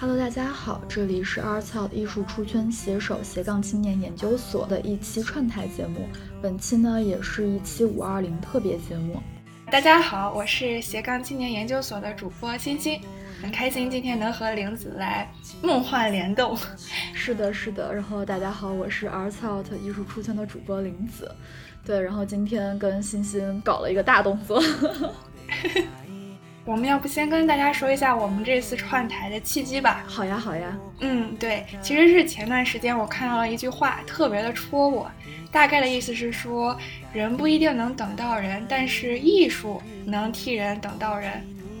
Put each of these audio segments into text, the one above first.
Hello，大家好，这里是 Arts Out 艺术出圈携手斜杠青年研究所的一期串台节目。本期呢，也是一期五二零特别节目。大家好，我是斜杠青年研究所的主播欣欣，很开心今天能和玲子来梦幻联动。是的，是的。然后大家好，我是 Arts Out 艺术出圈的主播玲子。对，然后今天跟欣欣搞了一个大动作。我们要不先跟大家说一下我们这次串台的契机吧？好呀，好呀。嗯，对，其实是前段时间我看到了一句话，特别的戳我。大概的意思是说，人不一定能等到人，但是艺术能替人等到人。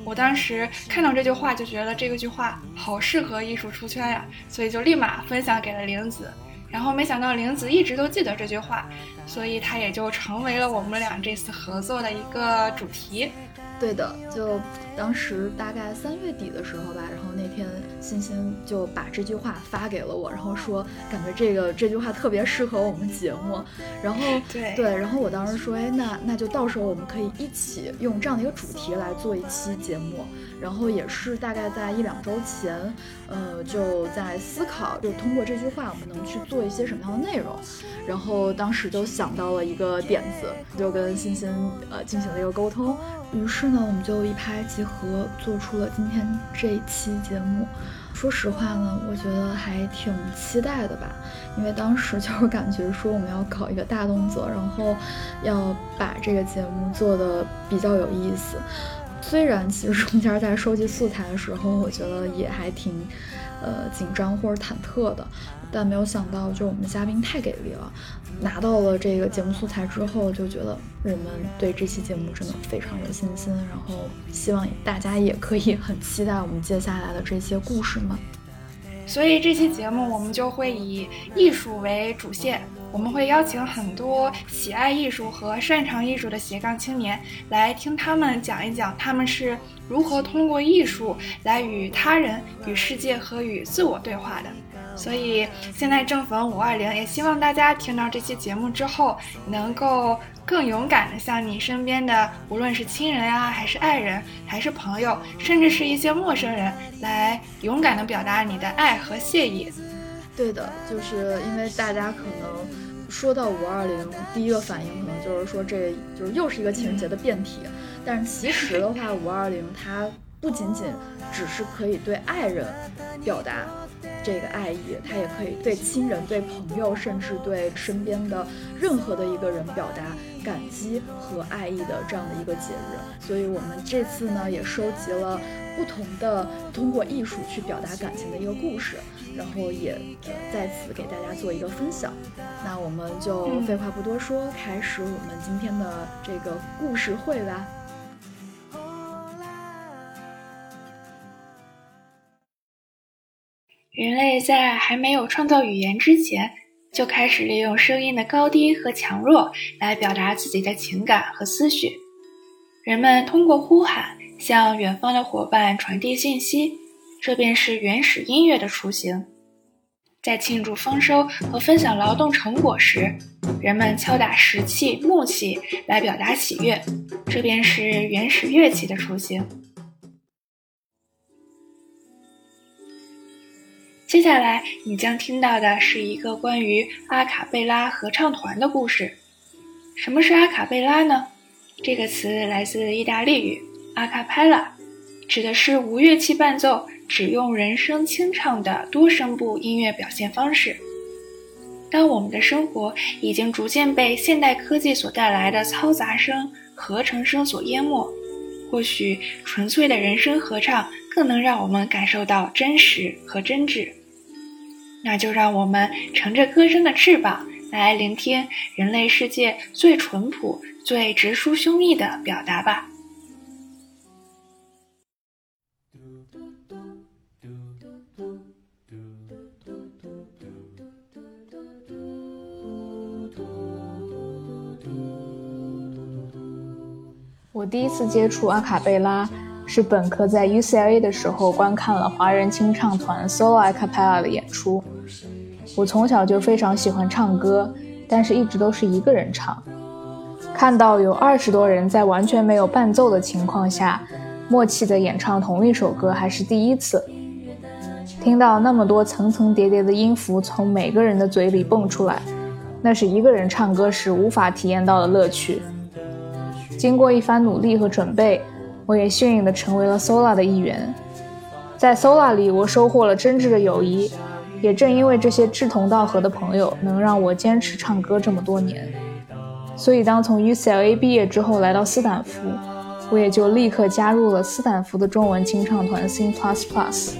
我当时看到这句话就觉得这个句话好适合艺术出圈呀，所以就立马分享给了玲子。然后没想到玲子一直都记得这句话，所以她也就成为了我们俩这次合作的一个主题。对的，就当时大概三月底的时候吧，然后那天欣欣就把这句话发给了我，然后说感觉这个这句话特别适合我们节目，然后对对，然后我当时说，哎，那那就到时候我们可以一起用这样的一个主题来做一期节目，然后也是大概在一两周前，呃，就在思考，就通过这句话我们能去做一些什么样的内容，然后当时就想到了一个点子，就跟欣欣呃进行了一个沟通。于是呢，我们就一拍即合，做出了今天这一期节目。说实话呢，我觉得还挺期待的吧，因为当时就是感觉说我们要搞一个大动作，然后要把这个节目做的比较有意思。虽然其实中间在收集素材的时候，我觉得也还挺。呃，紧张或者忐忑的，但没有想到，就我们的嘉宾太给力了。拿到了这个节目素材之后，就觉得我们对这期节目真的非常有信心，然后希望大家也可以很期待我们接下来的这些故事们。所以这期节目我们就会以艺术为主线。我们会邀请很多喜爱艺术和擅长艺术的斜杠青年来听他们讲一讲他们是如何通过艺术来与他人、与世界和与自我对话的。所以现在正逢五二零，也希望大家听到这期节目之后，能够更勇敢的向你身边的无论是亲人啊，还是爱人，还是朋友，甚至是一些陌生人，来勇敢的表达你的爱和谢意。对的，就是因为大家可能。说到五二零，第一个反应可能就是说，这就是又是一个情人节的变体。但是其实的话，五二零它不仅仅只是可以对爱人表达这个爱意，它也可以对亲人、对朋友，甚至对身边的任何的一个人表达感激和爱意的这样的一个节日。所以我们这次呢，也收集了不同的通过艺术去表达感情的一个故事。然后也呃在此给大家做一个分享，那我们就废话不多说，开始我们今天的这个故事会吧。人类在还没有创造语言之前，就开始利用声音的高低和强弱来表达自己的情感和思绪。人们通过呼喊向远方的伙伴传递信息。这便是原始音乐的雏形。在庆祝丰收和分享劳动成果时，人们敲打石器、木器来表达喜悦。这便是原始乐器的雏形。接下来你将听到的是一个关于阿卡贝拉合唱团的故事。什么是阿卡贝拉呢？这个词来自意大利语 “acapella”，指的是无乐器伴奏。只用人声清唱的多声部音乐表现方式。当我们的生活已经逐渐被现代科技所带来的嘈杂声、合成声所淹没，或许纯粹的人声合唱更能让我们感受到真实和真挚。那就让我们乘着歌声的翅膀，来聆听人类世界最淳朴、最直抒胸臆的表达吧。我第一次接触阿卡贝拉是本科在 UCLA 的时候观看了华人清唱团 Solo a cappella 的演出。我从小就非常喜欢唱歌，但是一直都是一个人唱。看到有二十多人在完全没有伴奏的情况下，默契地演唱同一首歌还是第一次。听到那么多层层叠叠的音符从每个人的嘴里蹦出来，那是一个人唱歌时无法体验到的乐趣。经过一番努力和准备，我也幸运地成为了 Sola 的一员。在 Sola 里，我收获了真挚的友谊。也正因为这些志同道合的朋友，能让我坚持唱歌这么多年。所以，当从 UCLA 毕业之后来到斯坦福，我也就立刻加入了斯坦福的中文清唱团 Sing Plus Plus。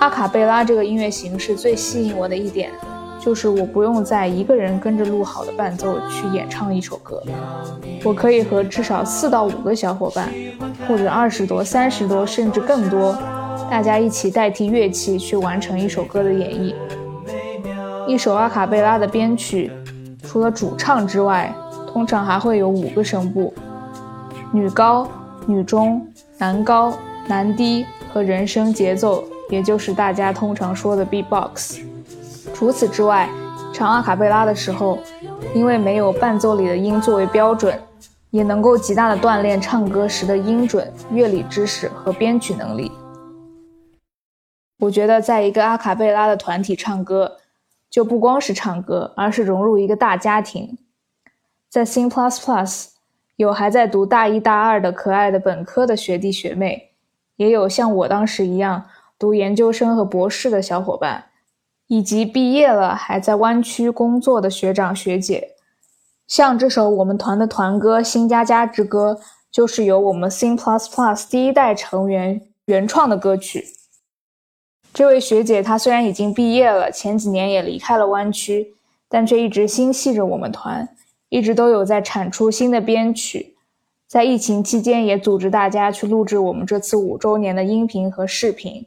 阿卡贝拉这个音乐形式最吸引我的一点，就是我不用再一个人跟着录好的伴奏去演唱一首歌，我可以和至少四到五个小伙伴，或者二十多、三十多，甚至更多。大家一起代替乐器去完成一首歌的演绎。一首阿卡贝拉的编曲，除了主唱之外，通常还会有五个声部：女高、女中、男高、男低和人声节奏，也就是大家通常说的 beatbox。除此之外，唱阿卡贝拉的时候，因为没有伴奏里的音作为标准，也能够极大的锻炼唱歌时的音准、乐理知识和编曲能力。我觉得，在一个阿卡贝拉的团体唱歌，就不光是唱歌，而是融入一个大家庭。在 Sing Plus Plus，有还在读大一、大二的可爱的本科的学弟学妹，也有像我当时一样读研究生和博士的小伙伴，以及毕业了还在湾区工作的学长学姐。像这首我们团的团歌《新家家之歌》，就是由我们 Sing Plus Plus 第一代成员原创的歌曲。这位学姐，她虽然已经毕业了，前几年也离开了湾区，但却一直心系着我们团，一直都有在产出新的编曲。在疫情期间，也组织大家去录制我们这次五周年的音频和视频，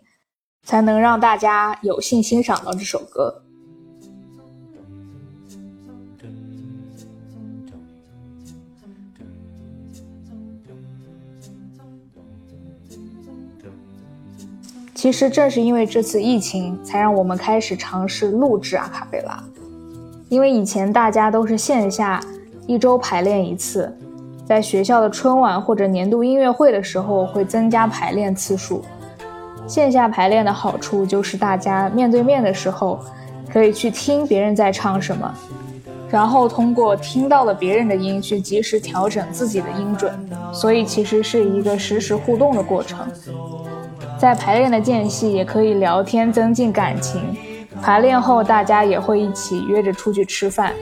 才能让大家有幸欣赏到这首歌。其实正是因为这次疫情，才让我们开始尝试录制阿卡贝拉。因为以前大家都是线下一周排练一次，在学校的春晚或者年度音乐会的时候会增加排练次数。线下排练的好处就是大家面对面的时候，可以去听别人在唱什么，然后通过听到了别人的音去及时调整自己的音准，所以其实是一个实时互动的过程。在排练的间隙也可以聊天，增进感情。排练后大家也会一起约着出去吃饭。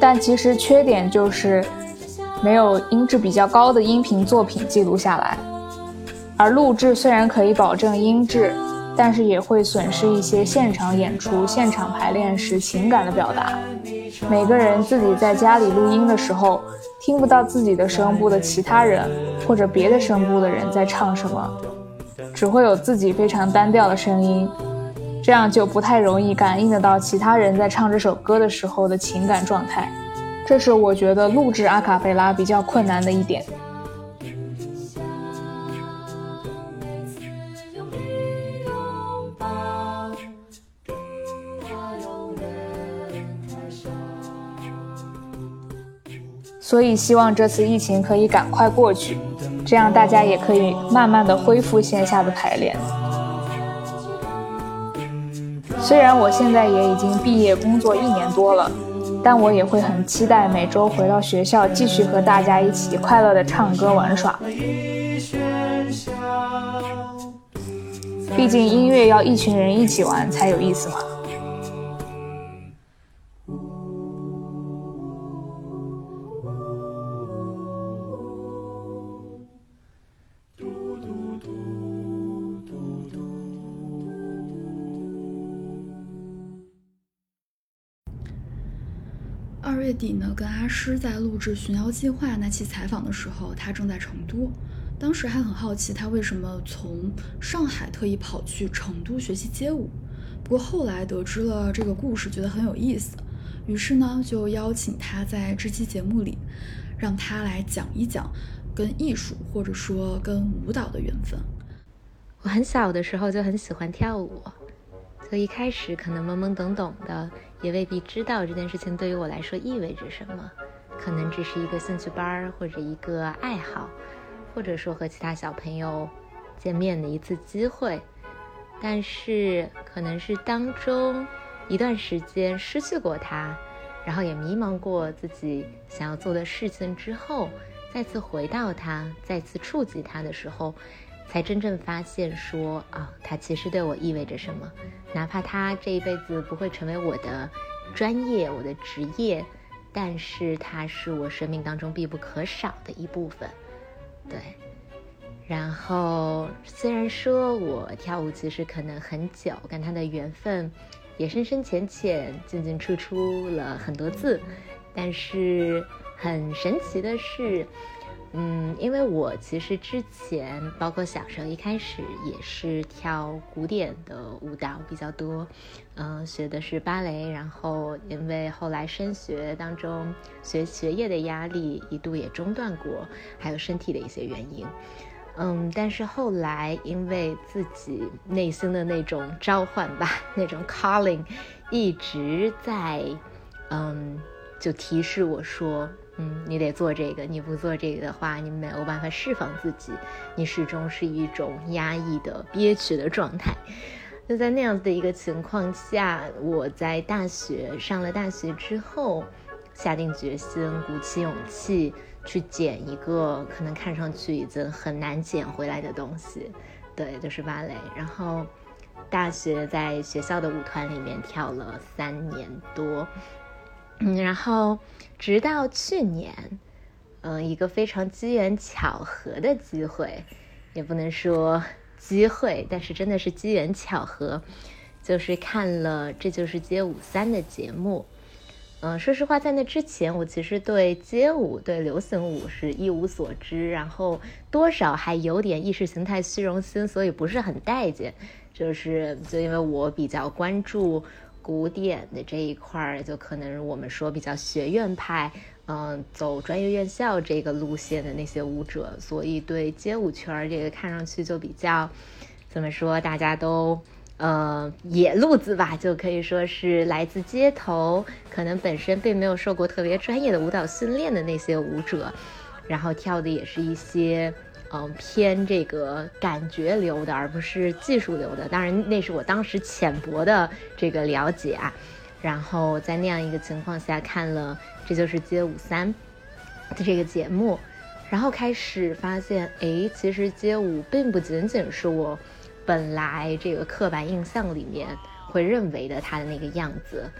但其实缺点就是没有音质比较高的音频作品记录下来。而录制虽然可以保证音质，但是也会损失一些现场演出、现场排练时情感的表达。每个人自己在家里录音的时候，听不到自己的声部的其他人或者别的声部的人在唱什么。只会有自己非常单调的声音，这样就不太容易感应得到其他人在唱这首歌的时候的情感状态。这是我觉得录制阿卡贝拉比较困难的一点。所以希望这次疫情可以赶快过去。这样大家也可以慢慢的恢复线下的排练。虽然我现在也已经毕业工作一年多了，但我也会很期待每周回到学校继续和大家一起快乐的唱歌玩耍。毕竟音乐要一群人一起玩才有意思嘛。月底呢，跟阿诗在录制《寻妖计划》那期采访的时候，他正在成都。当时还很好奇他为什么从上海特意跑去成都学习街舞。不过后来得知了这个故事，觉得很有意思，于是呢就邀请他在这期节目里，让他来讲一讲跟艺术或者说跟舞蹈的缘分。我很小的时候就很喜欢跳舞，所以一开始可能懵懵懂懂的。也未必知道这件事情对于我来说意味着什么，可能只是一个兴趣班儿或者一个爱好。或者说和其他小朋友见面的一次机会。但是可能是当中一段时间失去过他，然后也迷茫过自己想要做的事情之后，再次回到他，再次触及他的时候，才真正发现说啊，他其实对我意味着什么。哪怕他这一辈子不会成为我的专业、我的职业，但是他是我生命当中必不可少的一部分。对。然后，虽然说我跳舞其实可能很久，跟他的缘分也深深浅浅、进进出出了很多次，但是很神奇的是，嗯，因为我其实之前，包括小时候一开始也是跳古典的舞蹈比较多，嗯，学的是芭蕾，然后因为后来升学当中学学业的压力一度也中断过，还有身体的一些原因。嗯，但是后来因为自己内心的那种召唤吧，那种 calling，一直在，嗯，就提示我说，嗯，你得做这个，你不做这个的话，你没有办法释放自己，你始终是一种压抑的、憋屈的状态。就在那样子的一个情况下，我在大学上了大学之后，下定决心，鼓起勇气。去捡一个可能看上去已经很难捡回来的东西，对，就是芭蕾。然后大学在学校的舞团里面跳了三年多，嗯，然后直到去年，嗯，一个非常机缘巧合的机会，也不能说机会，但是真的是机缘巧合，就是看了《这就是街舞三》的节目。嗯，说实话，在那之前，我其实对街舞、对流行舞是一无所知，然后多少还有点意识形态虚荣心，所以不是很待见。就是，就因为我比较关注古典的这一块儿，就可能我们说比较学院派，嗯，走专业院校这个路线的那些舞者，所以对街舞圈儿这个看上去就比较，怎么说，大家都。呃，野路子吧，就可以说是来自街头，可能本身并没有受过特别专业的舞蹈训练的那些舞者，然后跳的也是一些，嗯，偏这个感觉流的，而不是技术流的。当然，那是我当时浅薄的这个了解啊。然后在那样一个情况下看了《这就是街舞三》的这个节目，然后开始发现，哎，其实街舞并不仅仅是我。本来这个刻板印象里面会认为的他的那个样子，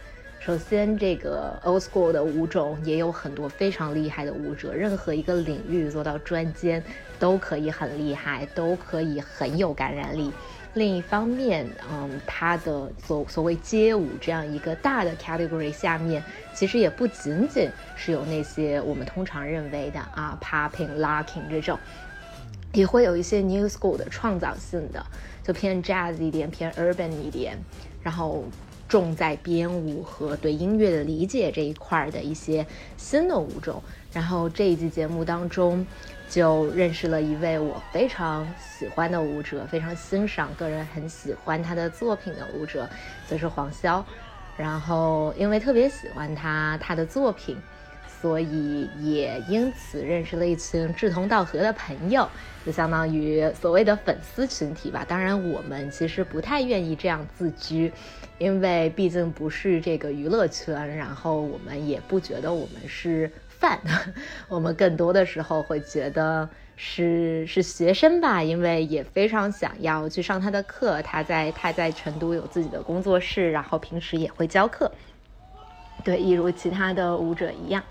首先这个 old school 的舞种也有很多非常厉害的舞者，任何一个领域做到专尖都可以很厉害，都可以很有感染力。另一方面，嗯，他的所所谓街舞这样一个大的 category 下面，其实也不仅仅是有那些我们通常认为的啊 popping locking 这种，也会有一些 new school 的创造性的。就偏 jazz 一点，偏 urban 一点，然后重在编舞和对音乐的理解这一块的一些新的舞种。然后这一季节目当中，就认识了一位我非常喜欢的舞者，非常欣赏，个人很喜欢他的作品的舞者，就是黄潇。然后因为特别喜欢他他的作品。所以也因此认识了一群志同道合的朋友，就相当于所谓的粉丝群体吧。当然，我们其实不太愿意这样自居，因为毕竟不是这个娱乐圈，然后我们也不觉得我们是饭，我们更多的时候会觉得是是学生吧，因为也非常想要去上他的课。他在他在成都有自己的工作室，然后平时也会教课。对，一如其他的舞者一样。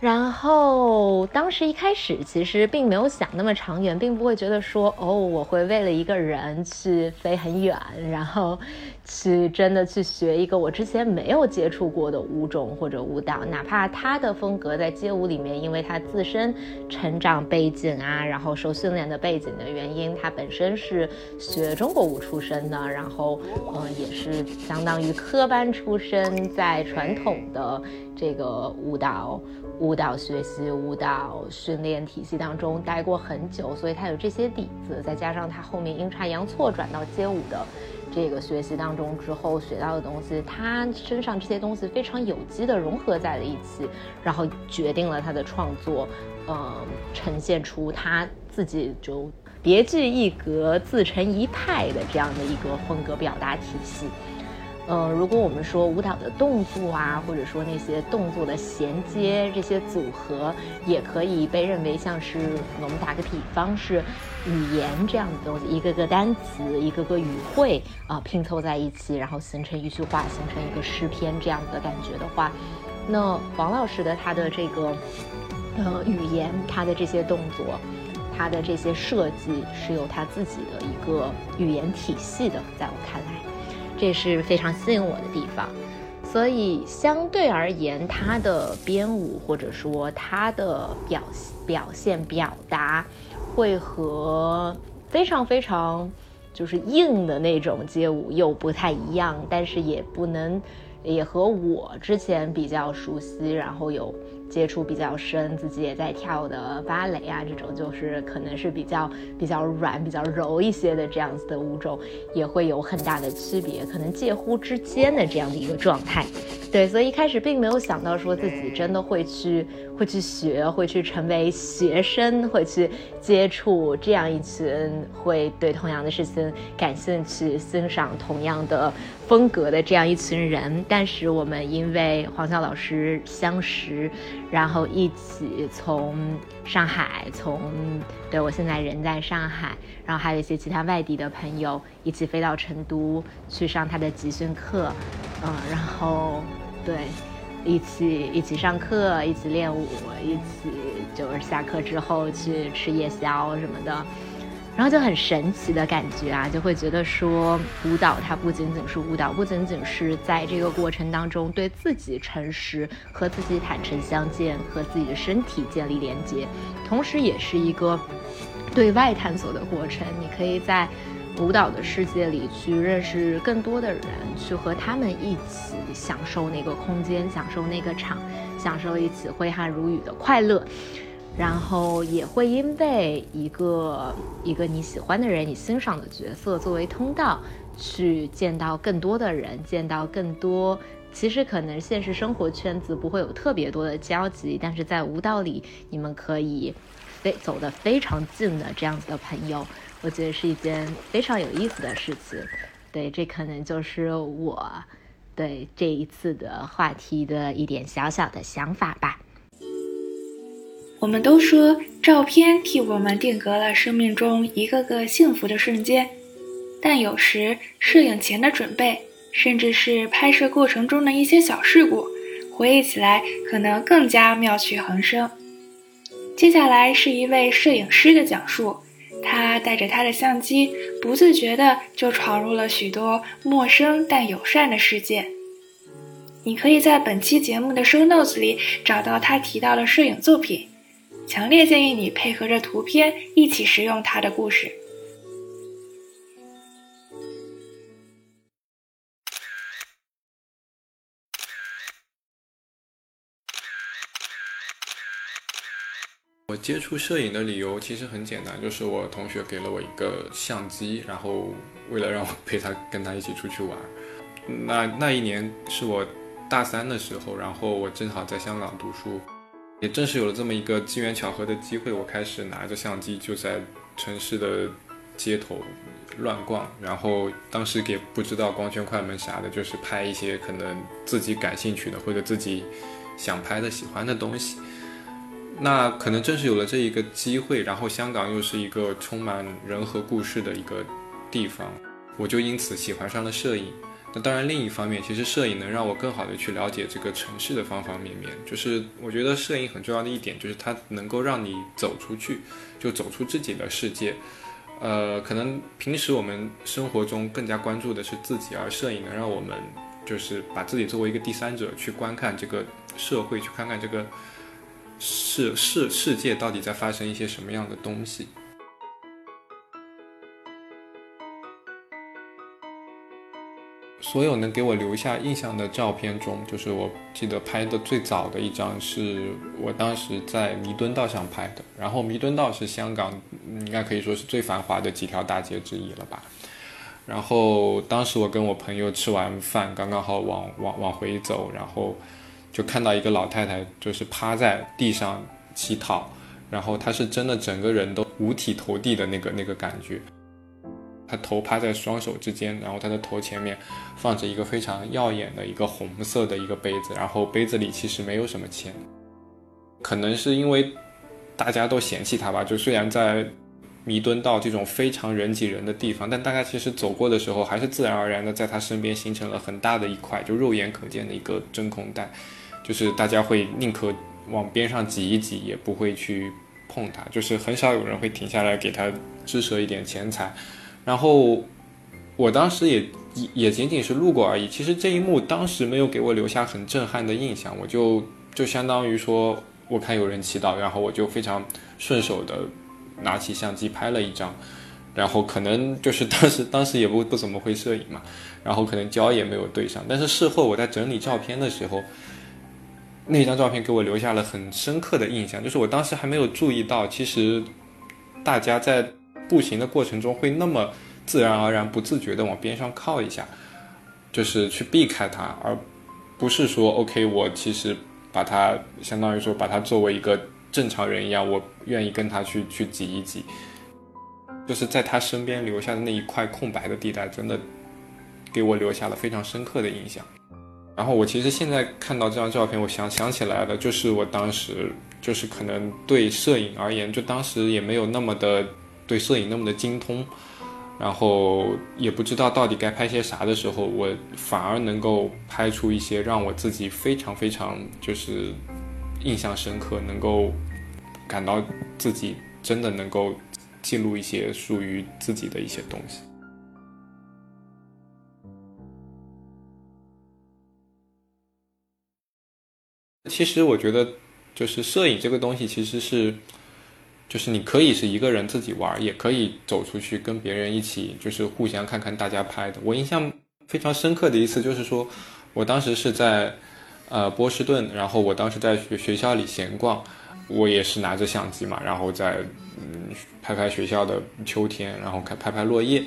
然后当时一开始其实并没有想那么长远，并不会觉得说哦，我会为了一个人去飞很远，然后去真的去学一个我之前没有接触过的舞种或者舞蹈，哪怕他的风格在街舞里面，因为他自身成长背景啊，然后受训练的背景的原因，他本身是学中国舞出身的，然后嗯，也是相当于科班出身，在传统的这个舞蹈。舞蹈学习、舞蹈训练体系当中待过很久，所以他有这些底子，再加上他后面阴差阳错转到街舞的这个学习当中之后学到的东西，他身上这些东西非常有机的融合在了一起，然后决定了他的创作，呃，呈现出他自己就别具一格、自成一派的这样的一个风格表达体系。呃，如果我们说舞蹈的动作啊，或者说那些动作的衔接，这些组合，也可以被认为像是我们打个比方是语言这样的东西，一个个单词，一个个语汇啊拼凑在一起，然后形成一句话，形成一个诗篇这样的感觉的话，那王老师的他的这个呃语言，他的这些动作，他的这些设计是有他自己的一个语言体系的，在我看来。这是非常吸引我的地方，所以相对而言，他的编舞或者说他的表表现表达，会和非常非常就是硬的那种街舞又不太一样，但是也不能，也和我之前比较熟悉，然后有。接触比较深，自己也在跳的芭蕾啊，这种就是可能是比较比较软、比较柔一些的这样子的舞种，也会有很大的区别，可能介乎之间的这样的一个状态。对，所以一开始并没有想到说自己真的会去会去学，会去成为学生，会去接触这样一群会对同样的事情感兴趣、欣赏同样的。风格的这样一群人，但是我们因为黄潇老师相识，然后一起从上海，从对我现在人在上海，然后还有一些其他外地的朋友一起飞到成都去上他的集训课，嗯，然后对，一起一起上课，一起练舞，一起就是下课之后去吃夜宵什么的。然后就很神奇的感觉啊，就会觉得说，舞蹈它不仅仅是舞蹈，不仅仅是在这个过程当中对自己诚实，和自己坦诚相见，和自己的身体建立连接，同时也是一个对外探索的过程。你可以在舞蹈的世界里去认识更多的人，去和他们一起享受那个空间，享受那个场，享受一起挥汗如雨的快乐。然后也会因为一个一个你喜欢的人、你欣赏的角色作为通道，去见到更多的人，见到更多其实可能现实生活圈子不会有特别多的交集，但是在舞蹈里你们可以非走得非常近的这样子的朋友，我觉得是一件非常有意思的事情。对，这可能就是我对这一次的话题的一点小小的想法吧。我们都说照片替我们定格了生命中一个个幸福的瞬间，但有时摄影前的准备，甚至是拍摄过程中的一些小事故，回忆起来可能更加妙趣横生。接下来是一位摄影师的讲述，他带着他的相机，不自觉的就闯入了许多陌生但友善的世界。你可以在本期节目的 show notes 里找到他提到的摄影作品。强烈建议你配合着图片一起使用他的故事。我接触摄影的理由其实很简单，就是我同学给了我一个相机，然后为了让我陪他跟他一起出去玩。那那一年是我大三的时候，然后我正好在香港读书。也正是有了这么一个机缘巧合的机会，我开始拿着相机就在城市的街头乱逛，然后当时也不知道光圈、快门啥的，就是拍一些可能自己感兴趣的或者自己想拍的、喜欢的东西。那可能正是有了这一个机会，然后香港又是一个充满人和故事的一个地方，我就因此喜欢上了摄影。那当然，另一方面，其实摄影能让我更好的去了解这个城市的方方面面。就是我觉得摄影很重要的一点，就是它能够让你走出去，就走出自己的世界。呃，可能平时我们生活中更加关注的是自己，而摄影能让我们就是把自己作为一个第三者去观看这个社会，去看看这个世世世界到底在发生一些什么样的东西。所有能给我留下印象的照片中，就是我记得拍的最早的一张，是我当时在弥敦道上拍的。然后弥敦道是香港应该可以说是最繁华的几条大街之一了吧。然后当时我跟我朋友吃完饭，刚刚好往往往回走，然后就看到一个老太太，就是趴在地上乞讨，然后她是真的整个人都五体投地的那个那个感觉。她头趴在双手之间，然后她的头前面放着一个非常耀眼的一个红色的一个杯子，然后杯子里其实没有什么钱，可能是因为大家都嫌弃她吧，就虽然在。弥敦道这种非常人挤人的地方，但大家其实走过的时候，还是自然而然的在他身边形成了很大的一块，就肉眼可见的一个真空带，就是大家会宁可往边上挤一挤，也不会去碰它，就是很少有人会停下来给他施舍一点钱财。然后我当时也也仅仅是路过而已，其实这一幕当时没有给我留下很震撼的印象，我就就相当于说，我看有人祈祷，然后我就非常顺手的。拿起相机拍了一张，然后可能就是当时当时也不不怎么会摄影嘛，然后可能焦也没有对上。但是事后我在整理照片的时候，那张照片给我留下了很深刻的印象，就是我当时还没有注意到，其实大家在步行的过程中会那么自然而然、不自觉的往边上靠一下，就是去避开它，而不是说 OK，我其实把它相当于说把它作为一个。正常人一样，我愿意跟他去去挤一挤，就是在他身边留下的那一块空白的地带，真的给我留下了非常深刻的印象。然后我其实现在看到这张照片，我想想起来的就是我当时就是可能对摄影而言，就当时也没有那么的对摄影那么的精通，然后也不知道到底该拍些啥的时候，我反而能够拍出一些让我自己非常非常就是。印象深刻，能够感到自己真的能够记录一些属于自己的一些东西。其实我觉得，就是摄影这个东西，其实是，就是你可以是一个人自己玩，也可以走出去跟别人一起，就是互相看看大家拍的。我印象非常深刻的一次，就是说我当时是在。呃，波士顿，然后我当时在学学校里闲逛，我也是拿着相机嘛，然后在嗯拍拍学校的秋天，然后拍拍拍落叶，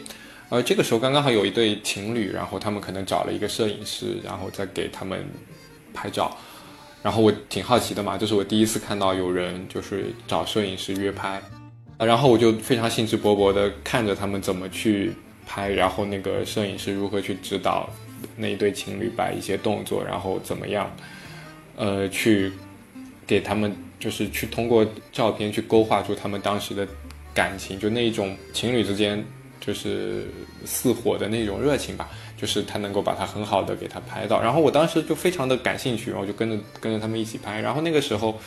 呃，这个时候刚刚好有一对情侣，然后他们可能找了一个摄影师，然后再给他们拍照，然后我挺好奇的嘛，这是我第一次看到有人就是找摄影师约拍，然后我就非常兴致勃勃的看着他们怎么去拍，然后那个摄影师如何去指导。那一对情侣摆一些动作，然后怎么样？呃，去给他们，就是去通过照片去勾画出他们当时的感情，就那一种情侣之间就是似火的那种热情吧。就是他能够把它很好的给他拍到，然后我当时就非常的感兴趣，然后就跟着跟着他们一起拍。然后那个时候。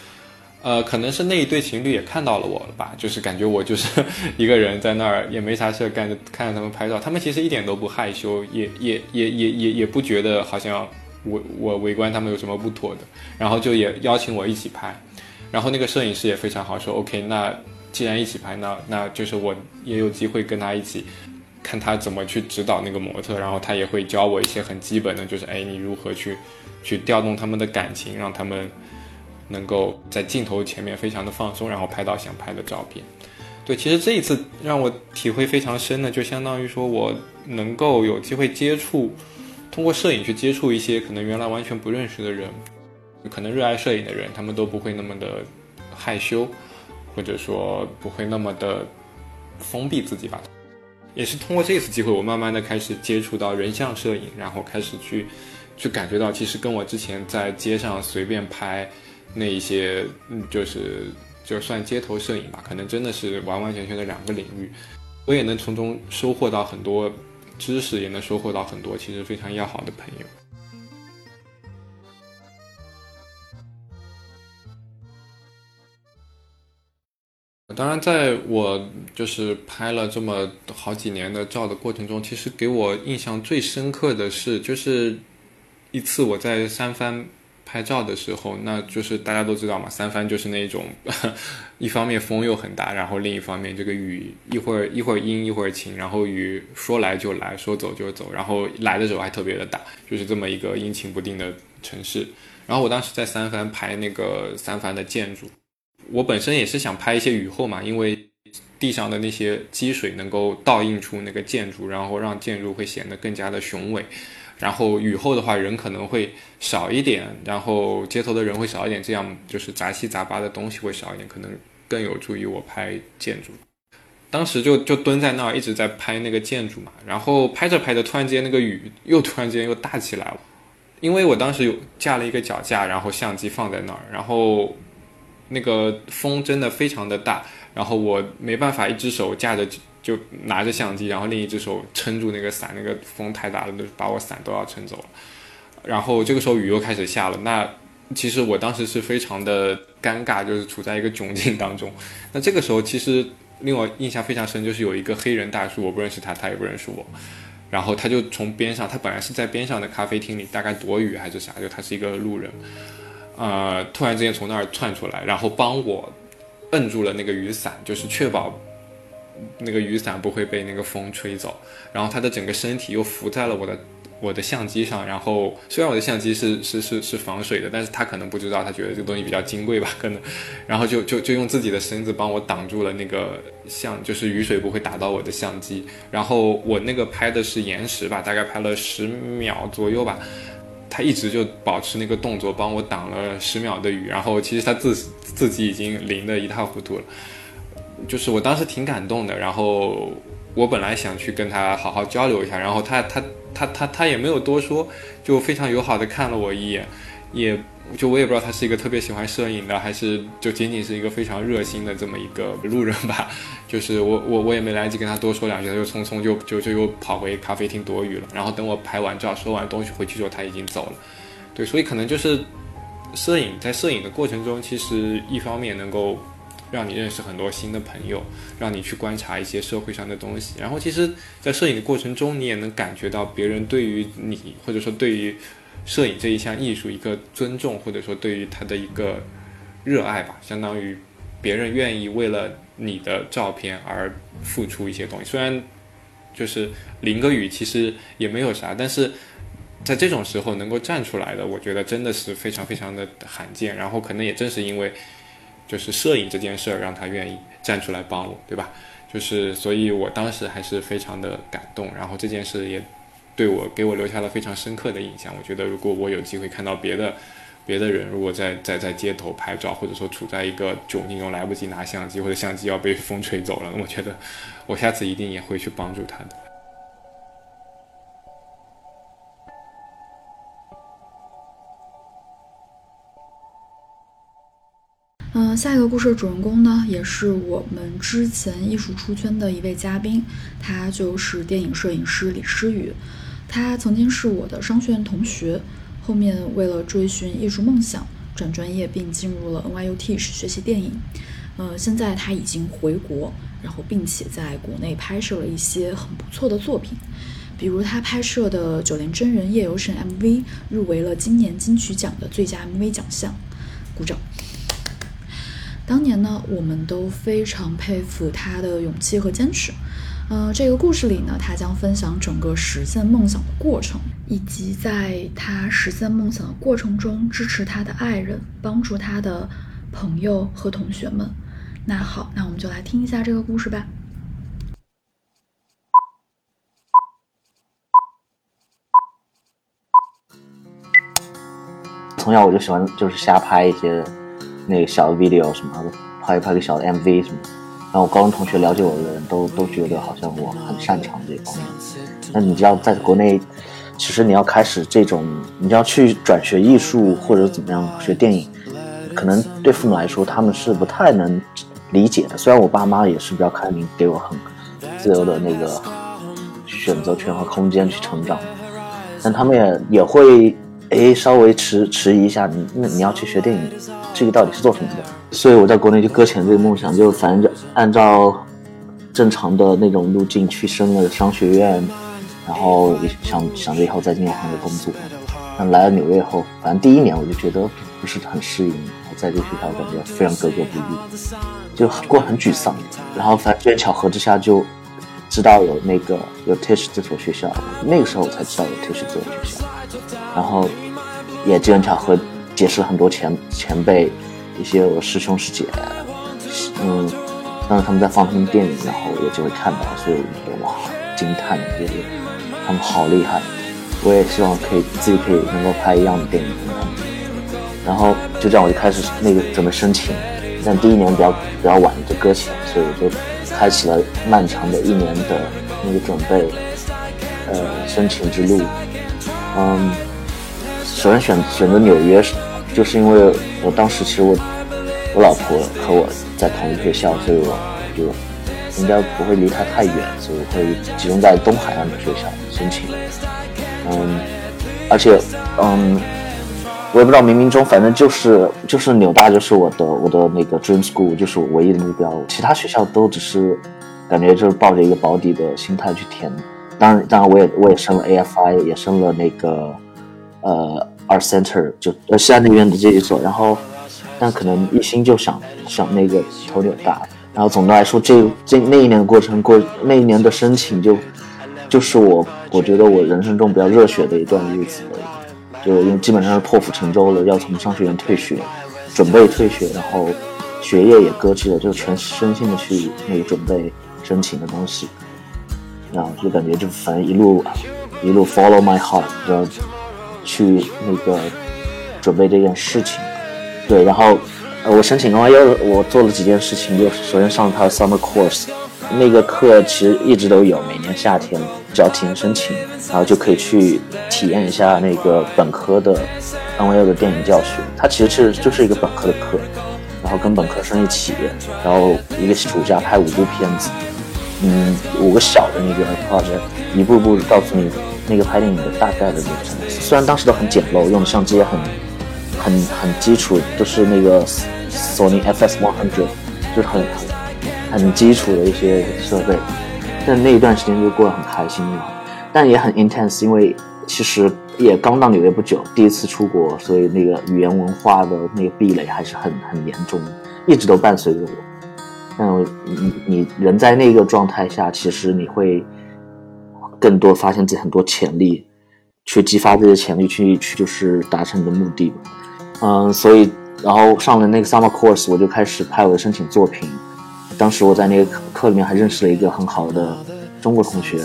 呃，可能是那一对情侣也看到了我了吧，就是感觉我就是一个人在那儿也没啥事干，看着他们拍照。他们其实一点都不害羞，也也也也也也不觉得好像我我围观他们有什么不妥的，然后就也邀请我一起拍。然后那个摄影师也非常好，说 OK，那既然一起拍，那那就是我也有机会跟他一起看他怎么去指导那个模特，然后他也会教我一些很基本的，就是哎，你如何去去调动他们的感情，让他们。能够在镜头前面非常的放松，然后拍到想拍的照片。对，其实这一次让我体会非常深的，就相当于说我能够有机会接触，通过摄影去接触一些可能原来完全不认识的人，可能热爱摄影的人，他们都不会那么的害羞，或者说不会那么的封闭自己吧。也是通过这次机会，我慢慢的开始接触到人像摄影，然后开始去去感觉到，其实跟我之前在街上随便拍。那一些，嗯，就是就算街头摄影吧，可能真的是完完全全的两个领域。我也能从中收获到很多知识，也能收获到很多其实非常要好的朋友。当然，在我就是拍了这么好几年的照的过程中，其实给我印象最深刻的是，就是一次我在三藩。拍照的时候，那就是大家都知道嘛，三藩就是那种，一方面风又很大，然后另一方面这个雨一会儿一会儿阴一会儿晴，然后雨说来就来，说走就走，然后来的时候还特别的大，就是这么一个阴晴不定的城市。然后我当时在三藩拍那个三藩的建筑，我本身也是想拍一些雨后嘛，因为地上的那些积水能够倒映出那个建筑，然后让建筑会显得更加的雄伟。然后雨后的话，人可能会少一点，然后街头的人会少一点，这样就是杂七杂八的东西会少一点，可能更有助于我拍建筑。当时就就蹲在那儿一直在拍那个建筑嘛，然后拍着拍着，突然间那个雨又突然间又大起来了，因为我当时有架了一个脚架，然后相机放在那儿，然后那个风真的非常的大，然后我没办法一只手架着就拿着相机，然后另一只手撑住那个伞，那个风太大了，都把我伞都要撑走了。然后这个时候雨又开始下了，那其实我当时是非常的尴尬，就是处在一个窘境当中。那这个时候其实。令我印象非常深，就是有一个黑人大叔，我不认识他，他也不认识我，然后他就从边上，他本来是在边上的咖啡厅里，大概躲雨还是啥，就他是一个路人，呃，突然之间从那儿窜出来，然后帮我摁住了那个雨伞，就是确保那个雨伞不会被那个风吹走，然后他的整个身体又浮在了我的。我的相机上，然后虽然我的相机是是是是防水的，但是他可能不知道，他觉得这个东西比较金贵吧，可能，然后就就就用自己的身子帮我挡住了那个相，就是雨水不会打到我的相机。然后我那个拍的是延时吧，大概拍了十秒左右吧，他一直就保持那个动作帮我挡了十秒的雨。然后其实他自自己已经淋得一塌糊涂了，就是我当时挺感动的。然后我本来想去跟他好好交流一下，然后他他。他他他也没有多说，就非常友好的看了我一眼，也就我也不知道他是一个特别喜欢摄影的，还是就仅仅是一个非常热心的这么一个路人吧。就是我我我也没来得及跟他多说两句，他就匆匆就就就又跑回咖啡厅躲雨了。然后等我拍完照、收完东西回去之后，他已经走了。对，所以可能就是摄影在摄影的过程中，其实一方面能够。让你认识很多新的朋友，让你去观察一些社会上的东西。然后，其实，在摄影的过程中，你也能感觉到别人对于你，或者说对于摄影这一项艺术一个尊重，或者说对于他的一个热爱吧。相当于别人愿意为了你的照片而付出一些东西。虽然就是淋个雨，其实也没有啥，但是在这种时候能够站出来的，我觉得真的是非常非常的罕见。然后，可能也正是因为。就是摄影这件事儿让他愿意站出来帮我，对吧？就是所以，我当时还是非常的感动。然后这件事也对我给我留下了非常深刻的印象。我觉得，如果我有机会看到别的别的人，如果在在在街头拍照，或者说处在一个窘境中来不及拿相机，或者相机要被风吹走了，我觉得我下次一定也会去帮助他的。嗯，下一个故事的主人公呢，也是我们之前艺术出圈的一位嘉宾，他就是电影摄影师李诗雨。他曾经是我的商学院同学，后面为了追寻艺术梦想转专业，并进入了 NYUT 学习电影。呃，现在他已经回国，然后并且在国内拍摄了一些很不错的作品，比如他拍摄的《九连真人夜游神》MV 入围了今年金曲奖的最佳 MV 奖项，鼓掌。当年呢，我们都非常佩服他的勇气和坚持。呃，这个故事里呢，他将分享整个实现梦想的过程，以及在他实现梦想的过程中支持他的爱人、帮助他的朋友和同学们。那好，那我们就来听一下这个故事吧。从小我就喜欢，就是瞎拍一些。那个小 video 什么的，拍一拍个小的 MV 什么，然后我高中同学了解我的人都都觉得好像我很擅长这方面。那你知道，在国内，其实你要开始这种，你要去转学艺术或者怎么样学电影，可能对父母来说他们是不太能理解的。虽然我爸妈也是比较开明，给我很自由的那个选择权和空间去成长，但他们也也会。哎，稍微迟迟疑一下，你那你要去学电影，这个到底是做什么的？所以我在国内就搁浅这个梦想，就反正就按照正常的那种路径去升了商学院，然后想想着以后在金融行业工作。那来了纽约以后，反正第一年我就觉得不是很适应，我在这个学校感觉非常格格不入，就过很沮丧。然后反正机缘巧合之下就知道有那个有 Tisch 这所学校，那个时候我才知道有 Tisch 这所学校。然后也机缘巧合结识了很多前前辈，一些我师兄师姐，嗯，当时他们在放他们电影，然后我就会看到，所以我觉得哇，惊叹就是他们好厉害。我也希望可以自己可以能够拍一样的电影。然后就这样，我就开始那个准备申请。但第一年比较比较晚就搁浅，所以我就开启了漫长的一年的那个准备，呃，申请之路。嗯，首先选选择纽约，就是因为我当时其实我我老婆和我在同一个学校，所以我就应该不会离她太远，所以我会集中在东海岸的学校申请。嗯，而且嗯。我也不知道冥冥中，反正就是就是纽大就是我的我的那个 dream school，就是我唯一的目标。其他学校都只是感觉就是抱着一个保底的心态去填。当然，当然我也我也升了 AFI，也升了那个呃 Art Center，就呃西安那边的这一所。然后，但可能一心就想想那个投纽大。然后总的来说，这这那一年的过程过那一年的申请就就是我我觉得我人生中比较热血的一段日子。就因为基本上是破釜沉舟了，要从商学院退学，准备退学，然后学业也搁置了，就全身心的去那个准备申请的东西，然后就感觉就反正一路一路 follow my heart，然后去那个准备这件事情。对，然后我申请的话，要我做了几件事情，就首先上了他的 summer course，那个课其实一直都有，每年夏天只要提前申请。然后就可以去体验一下那个本科的 NYU 的电影教学，它其实是就是一个本科的课，然后跟本科生一起，然后一个暑假拍五部片子，嗯，五个小的那个课程一步步告诉你那个拍电影的大概的流程。虽然当时都很简陋，用的相机也很很很基础，都是那个索尼 FS100，就是很很很基础的一些设备，但那一段时间就过得很开心嘛。但也很 intense，因为其实也刚到纽约不久，第一次出国，所以那个语言文化的那个壁垒还是很很严重，一直都伴随着我。但你你人在那个状态下，其实你会更多发现自己很多潜力，去激发自己的潜力，去去就是达成你的目的。嗯，所以然后上了那个 summer course，我就开始拍我的申请作品。当时我在那个课里面还认识了一个很好的中国同学。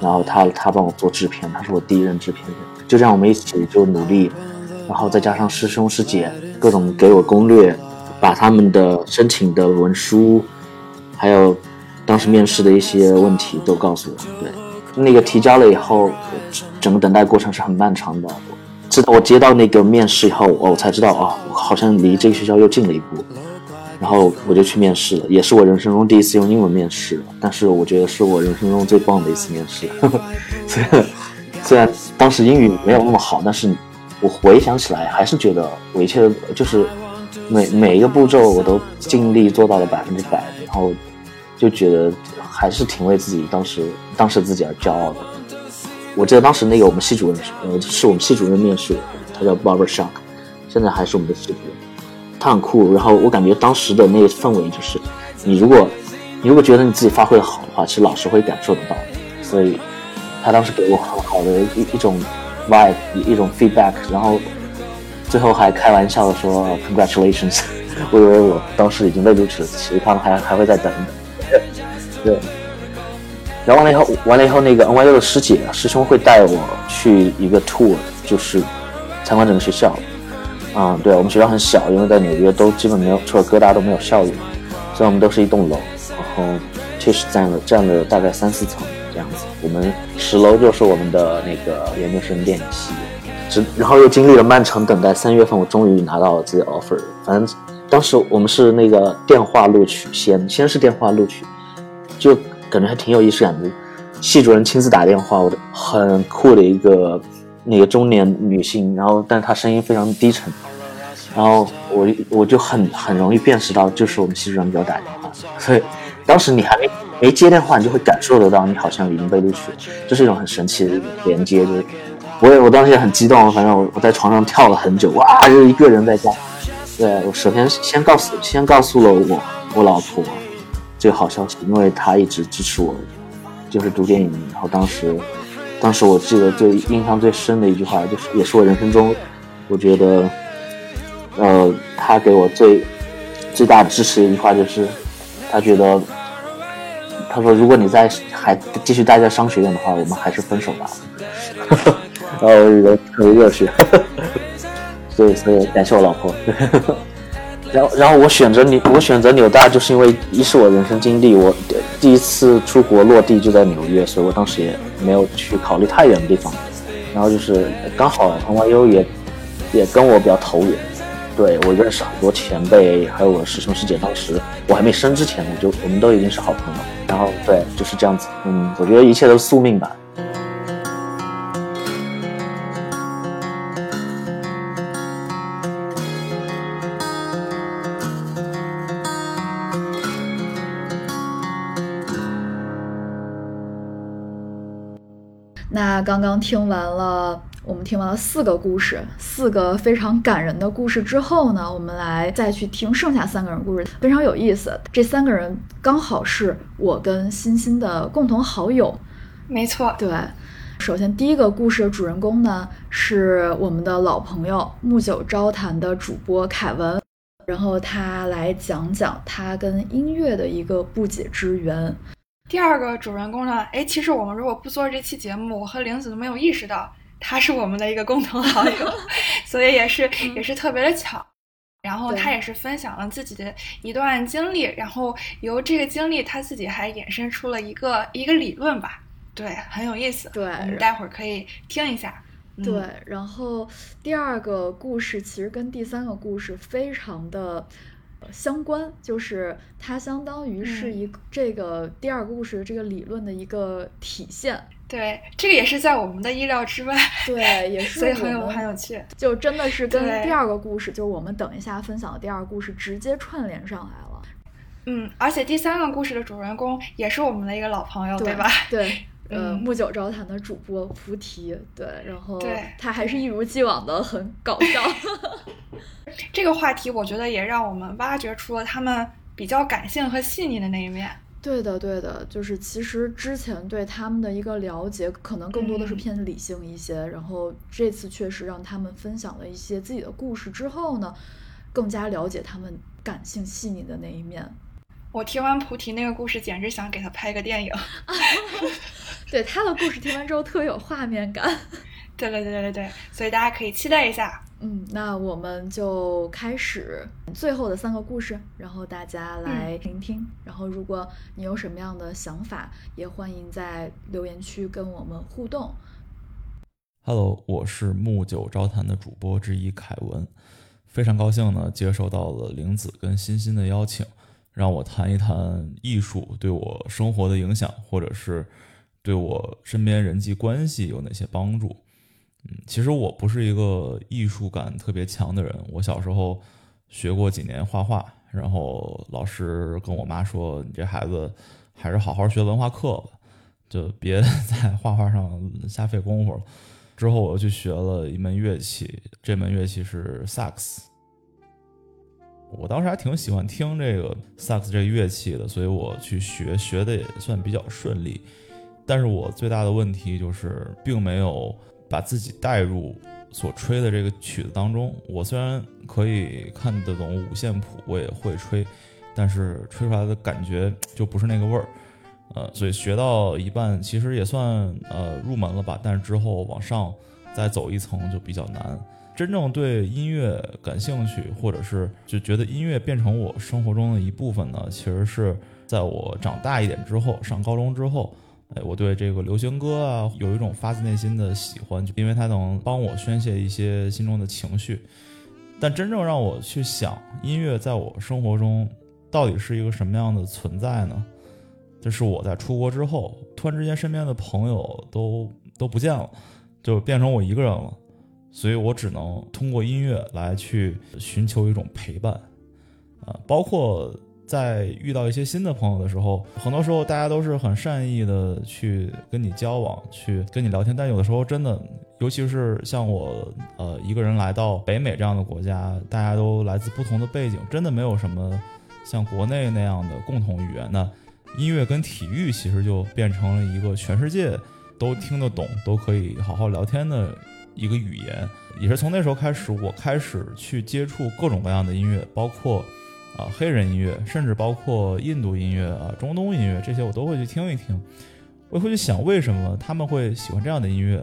然后他他帮我做制片，他是我第一任制片人，就这样我们一起就努力，然后再加上师兄师姐各种给我攻略，把他们的申请的文书，还有当时面试的一些问题都告诉我。对，那个提交了以后，整个等待过程是很漫长的。直到我接到那个面试以后，我才知道哦，好像离这个学校又近了一步。然后我就去面试了，也是我人生中第一次用英文面试，但是我觉得是我人生中最棒的一次面试。虽然虽然当时英语没有那么好，但是我回想起来还是觉得我一切就是每每一个步骤我都尽力做到了百分之百，然后就觉得还是挺为自己当时当时自己而骄傲的。我记得当时那个我们系主任呃是我们系主任面试，他叫 Barbara Shark，现在还是我们的系主任。他很酷，然后我感觉当时的那个氛围就是，你如果，你如果觉得你自己发挥的好的话，其实老师会感受得到。所以，他当时给我很好的一一种 vibe，一种 feedback，然后最后还开玩笑的说 congratulations。我以为我当时已经被录取了，其实他们还还会再等等。对。然后完了以后，完了以后那个 NYU 的师姐师兄会带我去一个 tour，就是参观整个学校。啊，对，我们学校很小，因为在纽约都基本没有，除了哥大都没有校园，所以我们都是一栋楼，然后确实占了占了大概三四层这样子。我们十楼就是我们的那个研究生电影系，只然后又经历了漫长等待，三月份我终于拿到了自己的 offer。反正当时我们是那个电话录取，先先是电话录取，就感觉还挺有仪式感的。系主任亲自打电话，我的很酷的一个。那个中年女性，然后，但是她声音非常低沉，然后我我就很很容易辨识到，就是我们系主任给我打电话，所以当时你还没没接电话，你就会感受得到你好像已经被录取，这是一种很神奇的连接，就是我也我当时也很激动，反正我我在床上跳了很久，哇，就一个人在家，对我首先先告诉先告诉了我我老婆这个好消息，因为他一直支持我，就是读电影，然后当时。当时我记得最印象最深的一句话，就是也是我人生中，我觉得，呃，他给我最最大的支持的一句话，就是他觉得，他说如果你在还继续待在商学院的话，我们还是分手吧。然后我觉得特别热血，所以所以感谢我老婆。然后然后我选择你，我选择纽大，就是因为一是我人生经历，我第一次出国落地就在纽约，所以我当时也没有去考虑太远的地方。然后就是刚好 NYU 也也跟我比较投缘，对我认识很多前辈，还有我师兄师姐。当时我还没升之前，我就我们都已经是好朋友。然后对，就是这样子。嗯，我觉得一切都是宿命吧。那刚刚听完了，我们听完了四个故事，四个非常感人的故事之后呢，我们来再去听剩下三个人故事，非常有意思。这三个人刚好是我跟欣欣的共同好友，没错。对，首先第一个故事的主人公呢是我们的老朋友木九招谈的主播凯文，然后他来讲讲他跟音乐的一个不解之缘。第二个主人公呢？哎，其实我们如果不做这期节目，我和玲子都没有意识到他是我们的一个共同好友，所以也是也是特别的巧。然后他也是分享了自己的一段经历，然后由这个经历他自己还衍生出了一个一个理论吧，对，很有意思。对，我们待会儿可以听一下。对，然后第二个故事其实跟第三个故事非常的。相关就是它相当于是一这个第二个故事这个理论的一个体现。对，这个也是在我们的意料之外。对，也 是，所以很有很有趣。就真的是跟第二个故事，就是我们等一下分享的第二个故事直接串联上来了。嗯，而且第三个故事的主人公也是我们的一个老朋友，对吧？对。呃，木九招谈的主播菩提，对，然后他还是一如既往的很搞笑。这个话题，我觉得也让我们挖掘出了他们比较感性和细腻的那一面。对的，对的，就是其实之前对他们的一个了解，可能更多的是偏理性一些，然后这次确实让他们分享了一些自己的故事之后呢，更加了解他们感性细腻的那一面。我听完菩提那个故事，简直想给他拍个电影。对他的故事听完之后特别有画面感。对对对对对，所以大家可以期待一下。嗯，那我们就开始最后的三个故事，然后大家来聆听。然后如果你有什么样的想法，也欢迎在留言区跟我们互动。Hello，我是木九招谈的主播之一凯文，非常高兴呢接受到了玲子跟欣欣的邀请。让我谈一谈艺术对我生活的影响，或者是对我身边人际关系有哪些帮助。嗯，其实我不是一个艺术感特别强的人。我小时候学过几年画画，然后老师跟我妈说：“你这孩子还是好好学文化课吧，就别 在画画上瞎费功夫了。”之后我又去学了一门乐器，这门乐器是萨克斯。我当时还挺喜欢听这个萨克斯这个乐器的，所以我去学，学的也算比较顺利。但是我最大的问题就是，并没有把自己带入所吹的这个曲子当中。我虽然可以看得懂五线谱，我也会吹，但是吹出来的感觉就不是那个味儿。呃，所以学到一半，其实也算呃入门了吧。但是之后往上再走一层就比较难。真正对音乐感兴趣，或者是就觉得音乐变成我生活中的一部分呢？其实是在我长大一点之后，上高中之后，哎，我对这个流行歌啊有一种发自内心的喜欢，因为它能帮我宣泄一些心中的情绪。但真正让我去想音乐在我生活中到底是一个什么样的存在呢？这是我在出国之后，突然之间身边的朋友都都不见了，就变成我一个人了。所以我只能通过音乐来去寻求一种陪伴，啊，包括在遇到一些新的朋友的时候，很多时候大家都是很善意的去跟你交往，去跟你聊天，但有的时候真的，尤其是像我，呃，一个人来到北美这样的国家，大家都来自不同的背景，真的没有什么像国内那样的共同语言。那音乐跟体育其实就变成了一个全世界都听得懂、都可以好好聊天的。一个语言，也是从那时候开始，我开始去接触各种各样的音乐，包括啊黑人音乐，甚至包括印度音乐啊中东音乐这些，我都会去听一听。我会去想为什么他们会喜欢这样的音乐，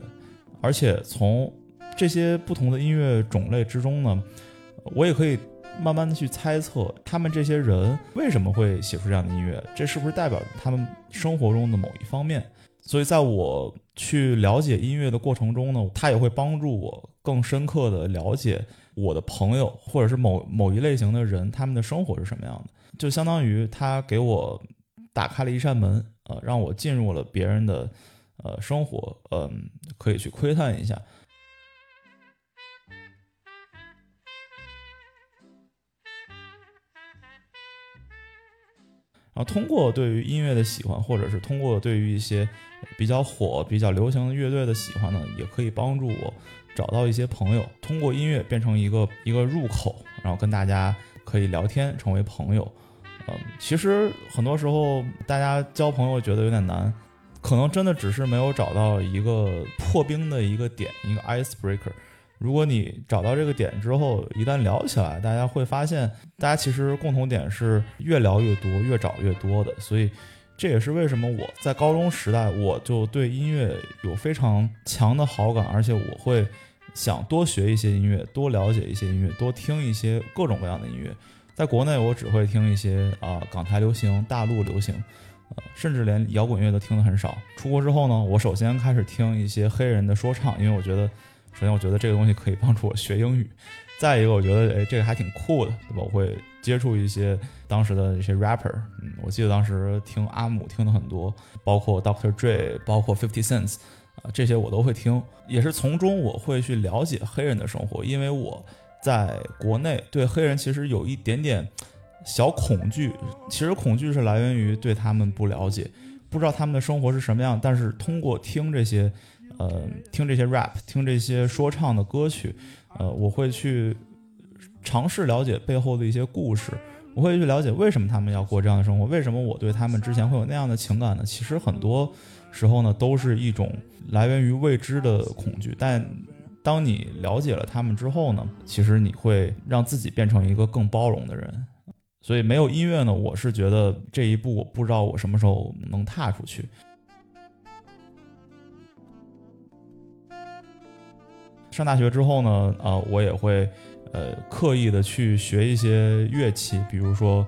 而且从这些不同的音乐种类之中呢，我也可以慢慢的去猜测他们这些人为什么会写出这样的音乐，这是不是代表他们生活中的某一方面？所以在我去了解音乐的过程中呢，它也会帮助我更深刻的了解我的朋友或者是某某一类型的人他们的生活是什么样的，就相当于他给我打开了一扇门。呃，让我进入了别人的呃生活，嗯，可以去窥探一下。然后通过对于音乐的喜欢，或者是通过对于一些比较火、比较流行的乐队的喜欢呢，也可以帮助我找到一些朋友，通过音乐变成一个一个入口，然后跟大家可以聊天，成为朋友。嗯其实很多时候，大家交朋友觉得有点难，可能真的只是没有找到一个破冰的一个点，一个 ice breaker。如果你找到这个点之后，一旦聊起来，大家会发现，大家其实共同点是越聊越多，越找越多的。所以，这也是为什么我在高中时代，我就对音乐有非常强的好感，而且我会想多学一些音乐，多了解一些音乐，多听一些各种各样的音乐。在国内，我只会听一些啊港台流行、大陆流行，呃，甚至连摇滚乐都听的很少。出国之后呢，我首先开始听一些黑人的说唱，因为我觉得，首先我觉得这个东西可以帮助我学英语，再一个我觉得，哎，这个还挺酷的，对吧？我会接触一些当时的一些 rapper，嗯，我记得当时听阿姆听的很多，包括 Dr. Dre，包括 Fifty Cent，啊，这些我都会听，也是从中我会去了解黑人的生活，因为我。在国内对黑人其实有一点点小恐惧，其实恐惧是来源于对他们不了解，不知道他们的生活是什么样。但是通过听这些，呃，听这些 rap，听这些说唱的歌曲，呃，我会去尝试了解背后的一些故事，我会去了解为什么他们要过这样的生活，为什么我对他们之前会有那样的情感呢？其实很多时候呢，都是一种来源于未知的恐惧，但。当你了解了他们之后呢，其实你会让自己变成一个更包容的人。所以没有音乐呢，我是觉得这一步我不知道我什么时候能踏出去。上大学之后呢，呃，我也会呃刻意的去学一些乐器，比如说，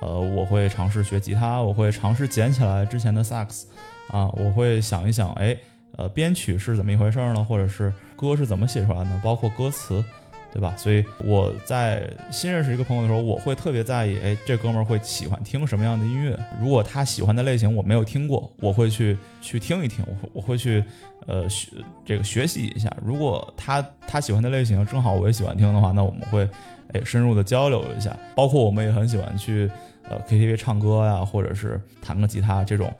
呃，我会尝试学吉他，我会尝试捡起来之前的萨克斯，啊，我会想一想，哎。呃，编曲是怎么一回事呢？或者是歌是怎么写出来的？包括歌词，对吧？所以我在新认识一个朋友的时候，我会特别在意，哎，这哥们儿会喜欢听什么样的音乐？如果他喜欢的类型我没有听过，我会去去听一听，我我会去呃学这个学习一下。如果他他喜欢的类型正好我也喜欢听的话，那我们会哎深入的交流一下。包括我们也很喜欢去呃 KTV 唱歌呀，或者是弹个吉他这种。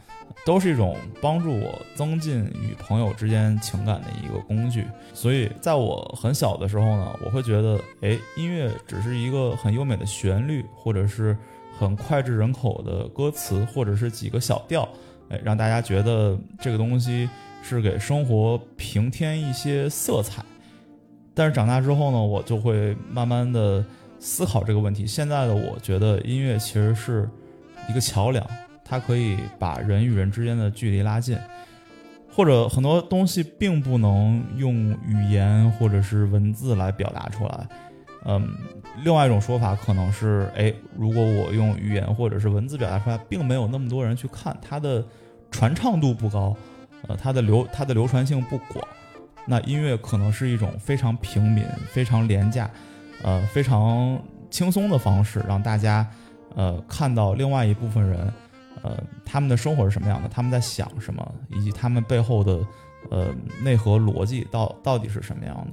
都是一种帮助我增进与朋友之间情感的一个工具，所以在我很小的时候呢，我会觉得，哎，音乐只是一个很优美的旋律，或者是很脍炙人口的歌词，或者是几个小调，哎，让大家觉得这个东西是给生活平添一些色彩。但是长大之后呢，我就会慢慢的思考这个问题。现在的我觉得音乐其实是一个桥梁。它可以把人与人之间的距离拉近，或者很多东西并不能用语言或者是文字来表达出来。嗯，另外一种说法可能是，哎，如果我用语言或者是文字表达出来，并没有那么多人去看，它的传唱度不高，呃，它的流它的流传性不广，那音乐可能是一种非常平民、非常廉价、呃，非常轻松的方式，让大家呃看到另外一部分人。呃，他们的生活是什么样的？他们在想什么？以及他们背后的呃内核逻辑到到底是什么样的？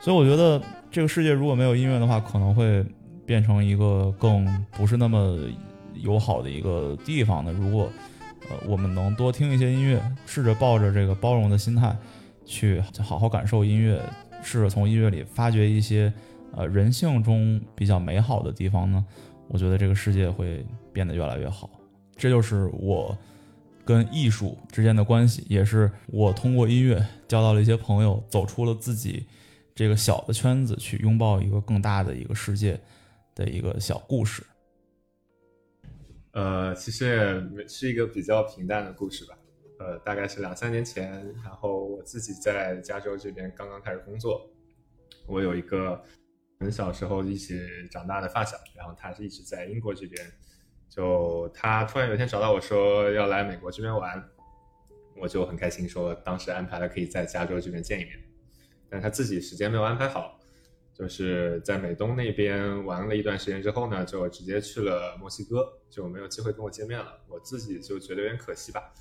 所以我觉得这个世界如果没有音乐的话，可能会变成一个更不是那么友好的一个地方的。如果呃我们能多听一些音乐，试着抱着这个包容的心态去好好感受音乐，试着从音乐里发掘一些呃人性中比较美好的地方呢，我觉得这个世界会变得越来越好。这就是我跟艺术之间的关系，也是我通过音乐交到了一些朋友，走出了自己这个小的圈子，去拥抱一个更大的一个世界的一个小故事。呃，其实也是一个比较平淡的故事吧。呃，大概是两三年前，然后我自己在加州这边刚刚开始工作，我有一个很小时候一起长大的发小，然后他是一直在英国这边，就他突然有一天找到我说要来美国这边玩，我就很开心，说当时安排了可以在加州这边见一面，但他自己时间没有安排好。就是在美东那边玩了一段时间之后呢，就直接去了墨西哥，就没有机会跟我见面了。我自己就觉得有点可惜吧。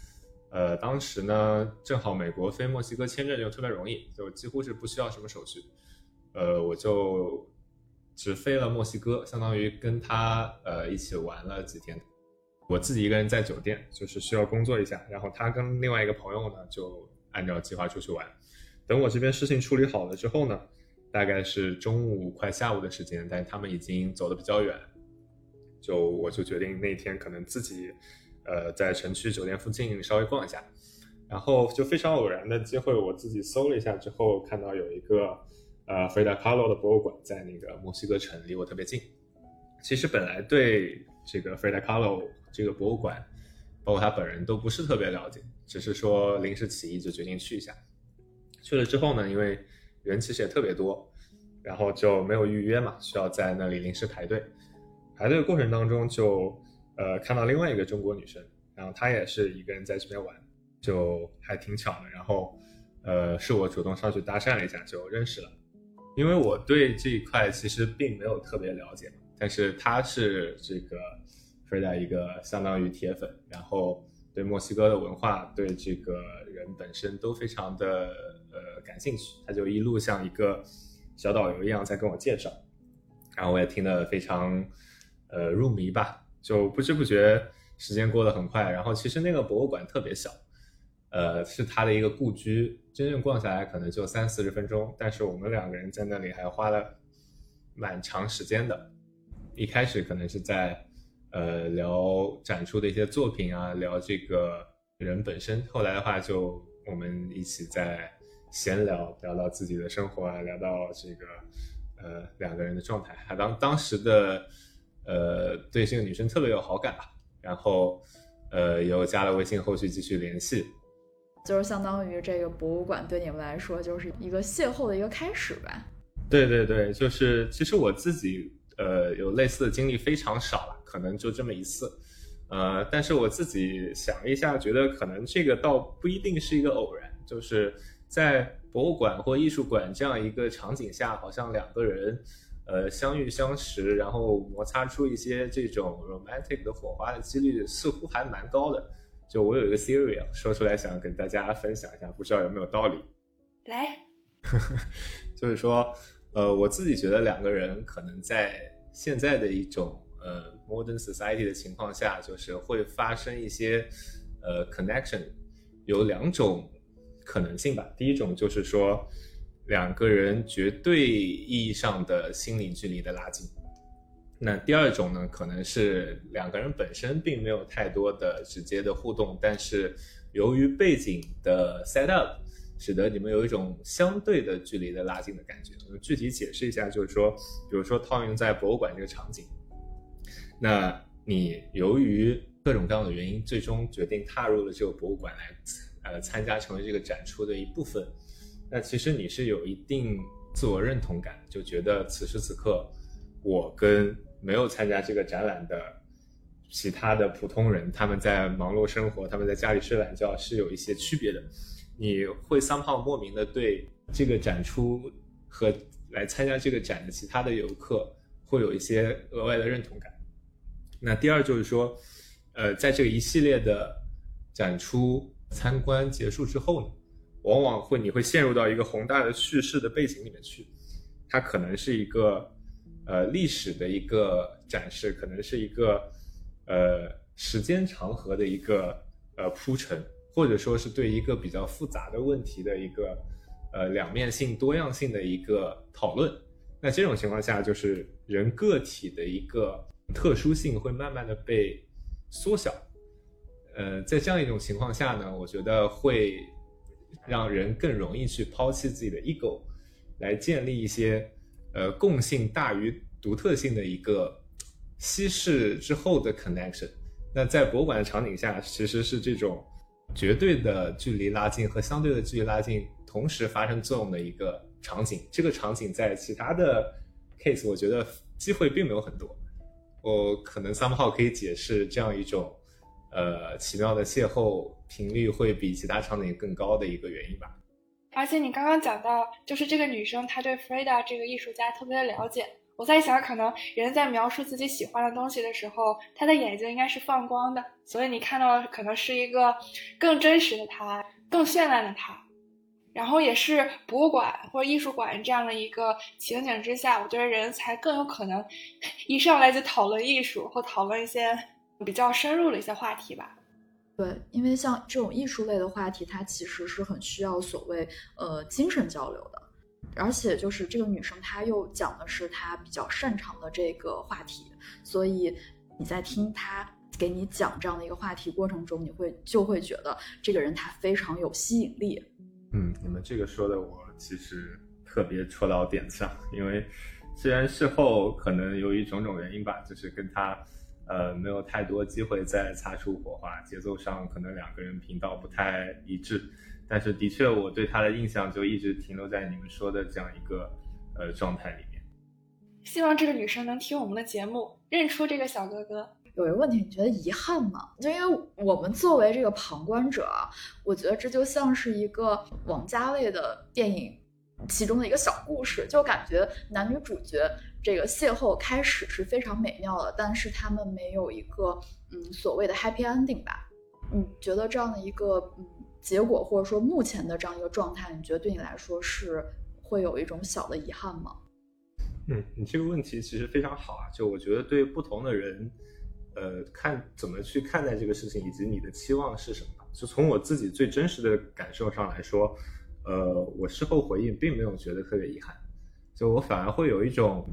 呃，当时呢，正好美国飞墨西哥签证就特别容易，就几乎是不需要什么手续。呃，我就只飞了墨西哥，相当于跟他呃一起玩了几天。我自己一个人在酒店，就是需要工作一下，然后他跟另外一个朋友呢就按照计划出去玩。等我这边事情处理好了之后呢。大概是中午快下午的时间，但他们已经走的比较远，就我就决定那天可能自己，呃，在城区酒店附近稍微逛一下，然后就非常偶然的机会，我自己搜了一下之后，看到有一个呃费达卡洛的博物馆在那个墨西哥城，离我特别近。其实本来对这个费达卡洛这个博物馆，包括他本人都不是特别了解，只是说临时起意就决定去一下。去了之后呢，因为人其实也特别多，然后就没有预约嘛，需要在那里临时排队。排队的过程当中，就呃看到另外一个中国女生，然后她也是一个人在这边玩，就还挺巧的。然后呃是我主动上去搭讪了一下，就认识了。因为我对这一块其实并没有特别了解，但是他是这个 Frida 一个相当于铁粉，然后对墨西哥的文化，对这个人本身都非常的。呃，感兴趣，他就一路像一个小导游一样在跟我介绍，然后我也听得非常呃入迷吧，就不知不觉时间过得很快。然后其实那个博物馆特别小，呃，是他的一个故居，真正逛下来可能就三四十分钟，但是我们两个人在那里还花了蛮长时间的。一开始可能是在呃聊展出的一些作品啊，聊这个人本身，后来的话就我们一起在。闲聊聊到自己的生活啊，聊到这个呃两个人的状态，还当当时的呃对这个女生特别有好感吧，然后呃又加了微信，后续继续联系，就是相当于这个博物馆对你们来说就是一个邂逅的一个开始吧。对对对，就是其实我自己呃有类似的经历非常少了，可能就这么一次，呃，但是我自己想了一下，觉得可能这个倒不一定是一个偶然，就是。在博物馆或艺术馆这样一个场景下，好像两个人，呃，相遇相识，然后摩擦出一些这种 romantic 的火花的几率似乎还蛮高的。就我有一个 theory 啊，说出来想跟大家分享一下，不知道有没有道理。来，就是说，呃，我自己觉得两个人可能在现在的一种呃 modern society 的情况下，就是会发生一些呃 connection，有两种。可能性吧。第一种就是说，两个人绝对意义上的心理距离的拉近。那第二种呢，可能是两个人本身并没有太多的直接的互动，但是由于背景的 set up，使得你们有一种相对的距离的拉近的感觉。我们具体解释一下，就是说，比如说套用在博物馆这个场景，那你由于各种各样的原因，最终决定踏入了这个博物馆来。呃，参加成为这个展出的一部分，那其实你是有一定自我认同感，就觉得此时此刻，我跟没有参加这个展览的其他的普通人，他们在忙碌生活，他们在家里睡懒觉，是有一些区别的。你会 somehow 莫名的对这个展出和来参加这个展的其他的游客会有一些额外的认同感。那第二就是说，呃，在这个一系列的展出。参观结束之后呢，往往会你会陷入到一个宏大的叙事的背景里面去，它可能是一个呃历史的一个展示，可能是一个呃时间长河的一个呃铺陈，或者说是对一个比较复杂的问题的一个呃两面性、多样性的一个讨论。那这种情况下，就是人个体的一个特殊性会慢慢的被缩小。呃，在这样一种情况下呢，我觉得会让人更容易去抛弃自己的 ego，来建立一些呃共性大于独特性的一个稀释之后的 connection。那在博物馆的场景下，其实是这种绝对的距离拉近和相对的距离拉近同时发生作用的一个场景。这个场景在其他的 case，我觉得机会并没有很多。我可能 somehow 可以解释这样一种呃奇妙的邂逅频率会比其他场景更高的一个原因吧。而且你刚刚讲到，就是这个女生她对 Frida 这个艺术家特别的了解。我在想，可能人在描述自己喜欢的东西的时候，他的眼睛应该是放光的，所以你看到的可能是一个更真实的他，更绚烂的他。然后也是博物馆或者艺术馆这样的一个情景之下，我觉得人才更有可能 一上来就讨论艺术或讨论一些比较深入的一些话题吧。对，因为像这种艺术类的话题，它其实是很需要所谓呃精神交流的。而且就是这个女生，她又讲的是她比较擅长的这个话题，所以你在听她给你讲这样的一个话题过程中，你会就会觉得这个人他非常有吸引力。嗯，你们这个说的我其实特别戳到点上，因为虽然事后可能由于种种原因吧，就是跟她呃没有太多机会再擦出火花，节奏上可能两个人频道不太一致。但是的确，我对他的印象就一直停留在你们说的这样一个呃状态里面。希望这个女生能听我们的节目，认出这个小哥哥。有一个问题，你觉得遗憾吗？就因为我们作为这个旁观者，我觉得这就像是一个王家卫的电影其中的一个小故事，就感觉男女主角这个邂逅开始是非常美妙的，但是他们没有一个嗯所谓的 happy ending 吧？你觉得这样的一个嗯？结果或者说目前的这样一个状态，你觉得对你来说是会有一种小的遗憾吗？嗯，你这个问题其实非常好啊。就我觉得对不同的人，呃，看怎么去看待这个事情，以及你的期望是什么。就从我自己最真实的感受上来说，呃，我事后回应并没有觉得特别遗憾，就我反而会有一种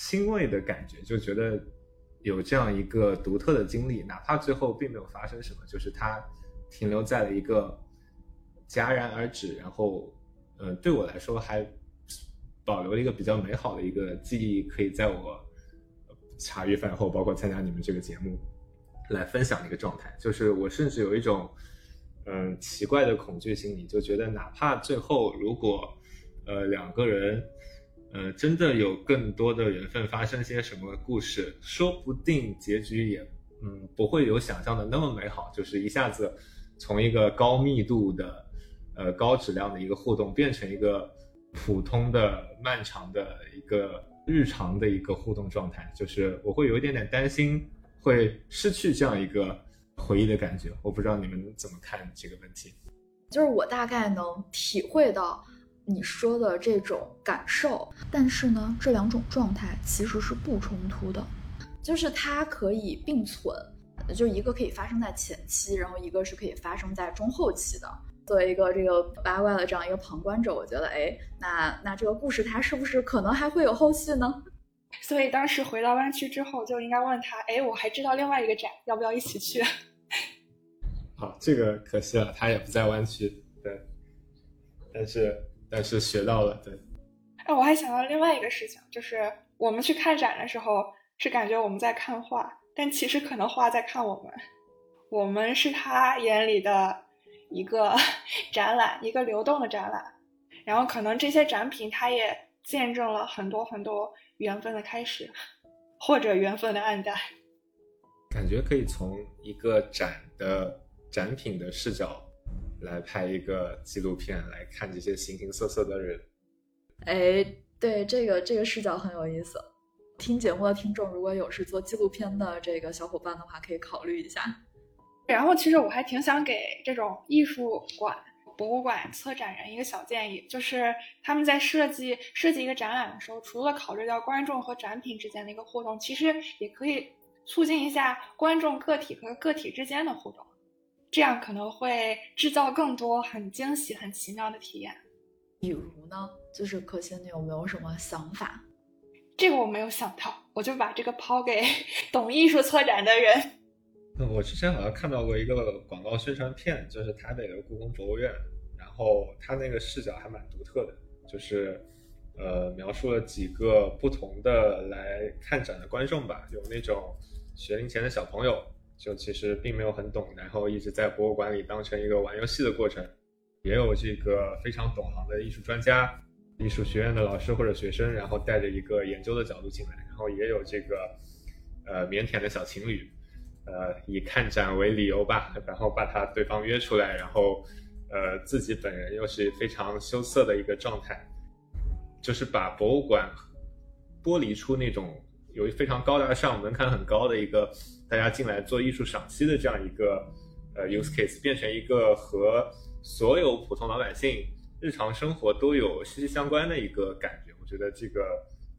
欣慰的感觉，就觉得有这样一个独特的经历，哪怕最后并没有发生什么，就是它。停留在了一个戛然而止，然后，呃，对我来说还保留了一个比较美好的一个记忆，可以在我茶余饭后，包括参加你们这个节目来分享的一个状态。就是我甚至有一种嗯奇怪的恐惧心理，就觉得哪怕最后如果呃两个人呃真的有更多的缘分，发生些什么故事，说不定结局也嗯不会有想象的那么美好，就是一下子。从一个高密度的、呃高质量的一个互动，变成一个普通的、漫长的一个日常的一个互动状态，就是我会有一点点担心会失去这样一个回忆的感觉。我不知道你们怎么看这个问题。就是我大概能体会到你说的这种感受，但是呢，这两种状态其实是不冲突的，就是它可以并存。就一个可以发生在前期，然后一个是可以发生在中后期的。作为一个这个八卦的这样一个旁观者，我觉得，哎，那那这个故事它是不是可能还会有后续呢？所以当时回到湾区之后，就应该问他，哎，我还知道另外一个展，要不要一起去？好，这个可惜了，他也不在湾区，对。但是但是学到了，对。哎，我还想到另外一个事情，就是我们去看展的时候，是感觉我们在看画。但其实可能画在看我们，我们是他眼里的一个 展览，一个流动的展览。然后可能这些展品，它也见证了很多很多缘分的开始，或者缘分的暗淡。感觉可以从一个展的展品的视角来拍一个纪录片，来看这些形形色色的人。哎，对，这个这个视角很有意思。听节目的听众，如果有是做纪录片的这个小伙伴的话，可以考虑一下。然后，其实我还挺想给这种艺术馆、博物馆策展人一个小建议，就是他们在设计设计一个展览的时候，除了考虑到观众和展品之间的一个互动，其实也可以促进一下观众个体和个体之间的互动，这样可能会制造更多很惊喜、很奇妙的体验。比如呢，就是可心，你有没有什么想法？这个我没有想到，我就把这个抛给 懂艺术策展的人。我之前好像看到过一个广告宣传片，就是台北的故宫博物院，然后它那个视角还蛮独特的，就是呃描述了几个不同的来看展的观众吧，有那种学龄前的小朋友，就其实并没有很懂，然后一直在博物馆里当成一个玩游戏的过程。也有这个非常懂行的艺术专家、艺术学院的老师或者学生，然后带着一个研究的角度进来，然后也有这个呃腼腆的小情侣，呃以看展为理由吧，然后把他对方约出来，然后呃自己本人又是非常羞涩的一个状态，就是把博物馆剥离出那种有非常高大上、门槛很高的一个大家进来做艺术赏析的这样一个呃 use case，变成一个和所有普通老百姓日常生活都有息息相关的一个感觉，我觉得这个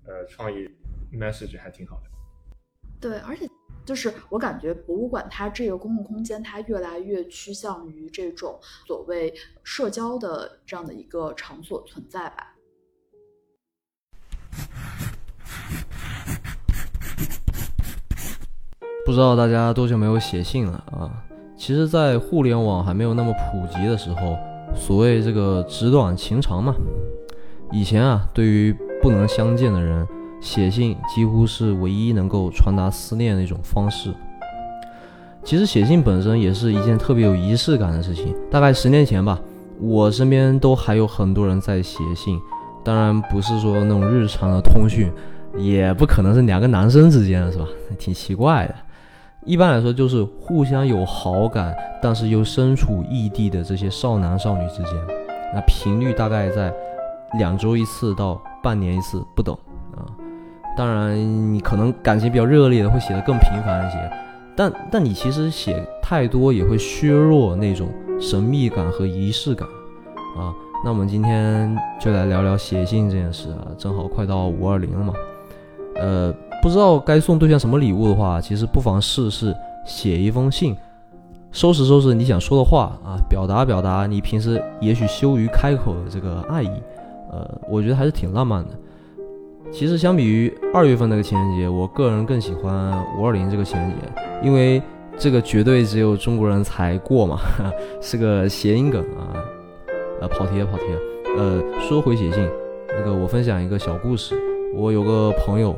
呃创意 message 还挺好的。对，而且就是我感觉博物馆它这个公共空间，它越来越趋向于这种所谓社交的这样的一个场所存在吧。不知道大家多久没有写信了啊？其实，在互联网还没有那么普及的时候，所谓这个纸短情长嘛，以前啊，对于不能相见的人，写信几乎是唯一能够传达思念的一种方式。其实写信本身也是一件特别有仪式感的事情。大概十年前吧，我身边都还有很多人在写信，当然不是说那种日常的通讯，也不可能是两个男生之间的是吧？挺奇怪的。一般来说，就是互相有好感，但是又身处异地的这些少男少女之间，那频率大概在两周一次到半年一次不等啊。当然，你可能感情比较热烈的会写得更频繁一些，但但你其实写太多也会削弱那种神秘感和仪式感啊。那我们今天就来聊聊写信这件事啊，正好快到五二零了嘛，呃。不知道该送对象什么礼物的话，其实不妨试试写一封信，收拾收拾你想说的话啊，表达表达你平时也许羞于开口的这个爱意，呃，我觉得还是挺浪漫的。其实相比于二月份那个情人节，我个人更喜欢五二零这个情人节，因为这个绝对只有中国人才过嘛，是个谐音梗啊。呃，跑题了跑题了。呃，说回写信，那个我分享一个小故事，我有个朋友。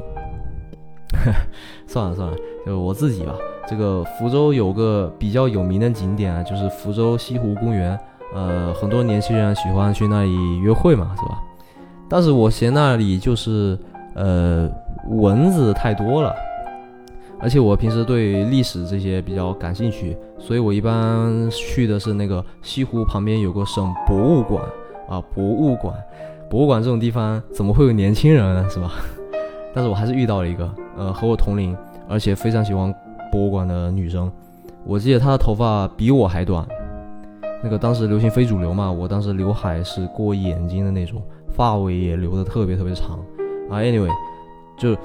算了算了，就我自己吧。这个福州有个比较有名的景点啊，就是福州西湖公园。呃，很多年轻人喜欢去那里约会嘛，是吧？但是我嫌那里就是呃蚊子太多了，而且我平时对历史这些比较感兴趣，所以我一般去的是那个西湖旁边有个省博物馆啊，博物馆，博物馆这种地方怎么会有年轻人呢，是吧？但是我还是遇到了一个，呃，和我同龄，而且非常喜欢博物馆的女生。我记得她的头发比我还短，那个当时流行非主流嘛，我当时刘海是过眼睛的那种，发尾也留的特别特别长。啊，anyway，就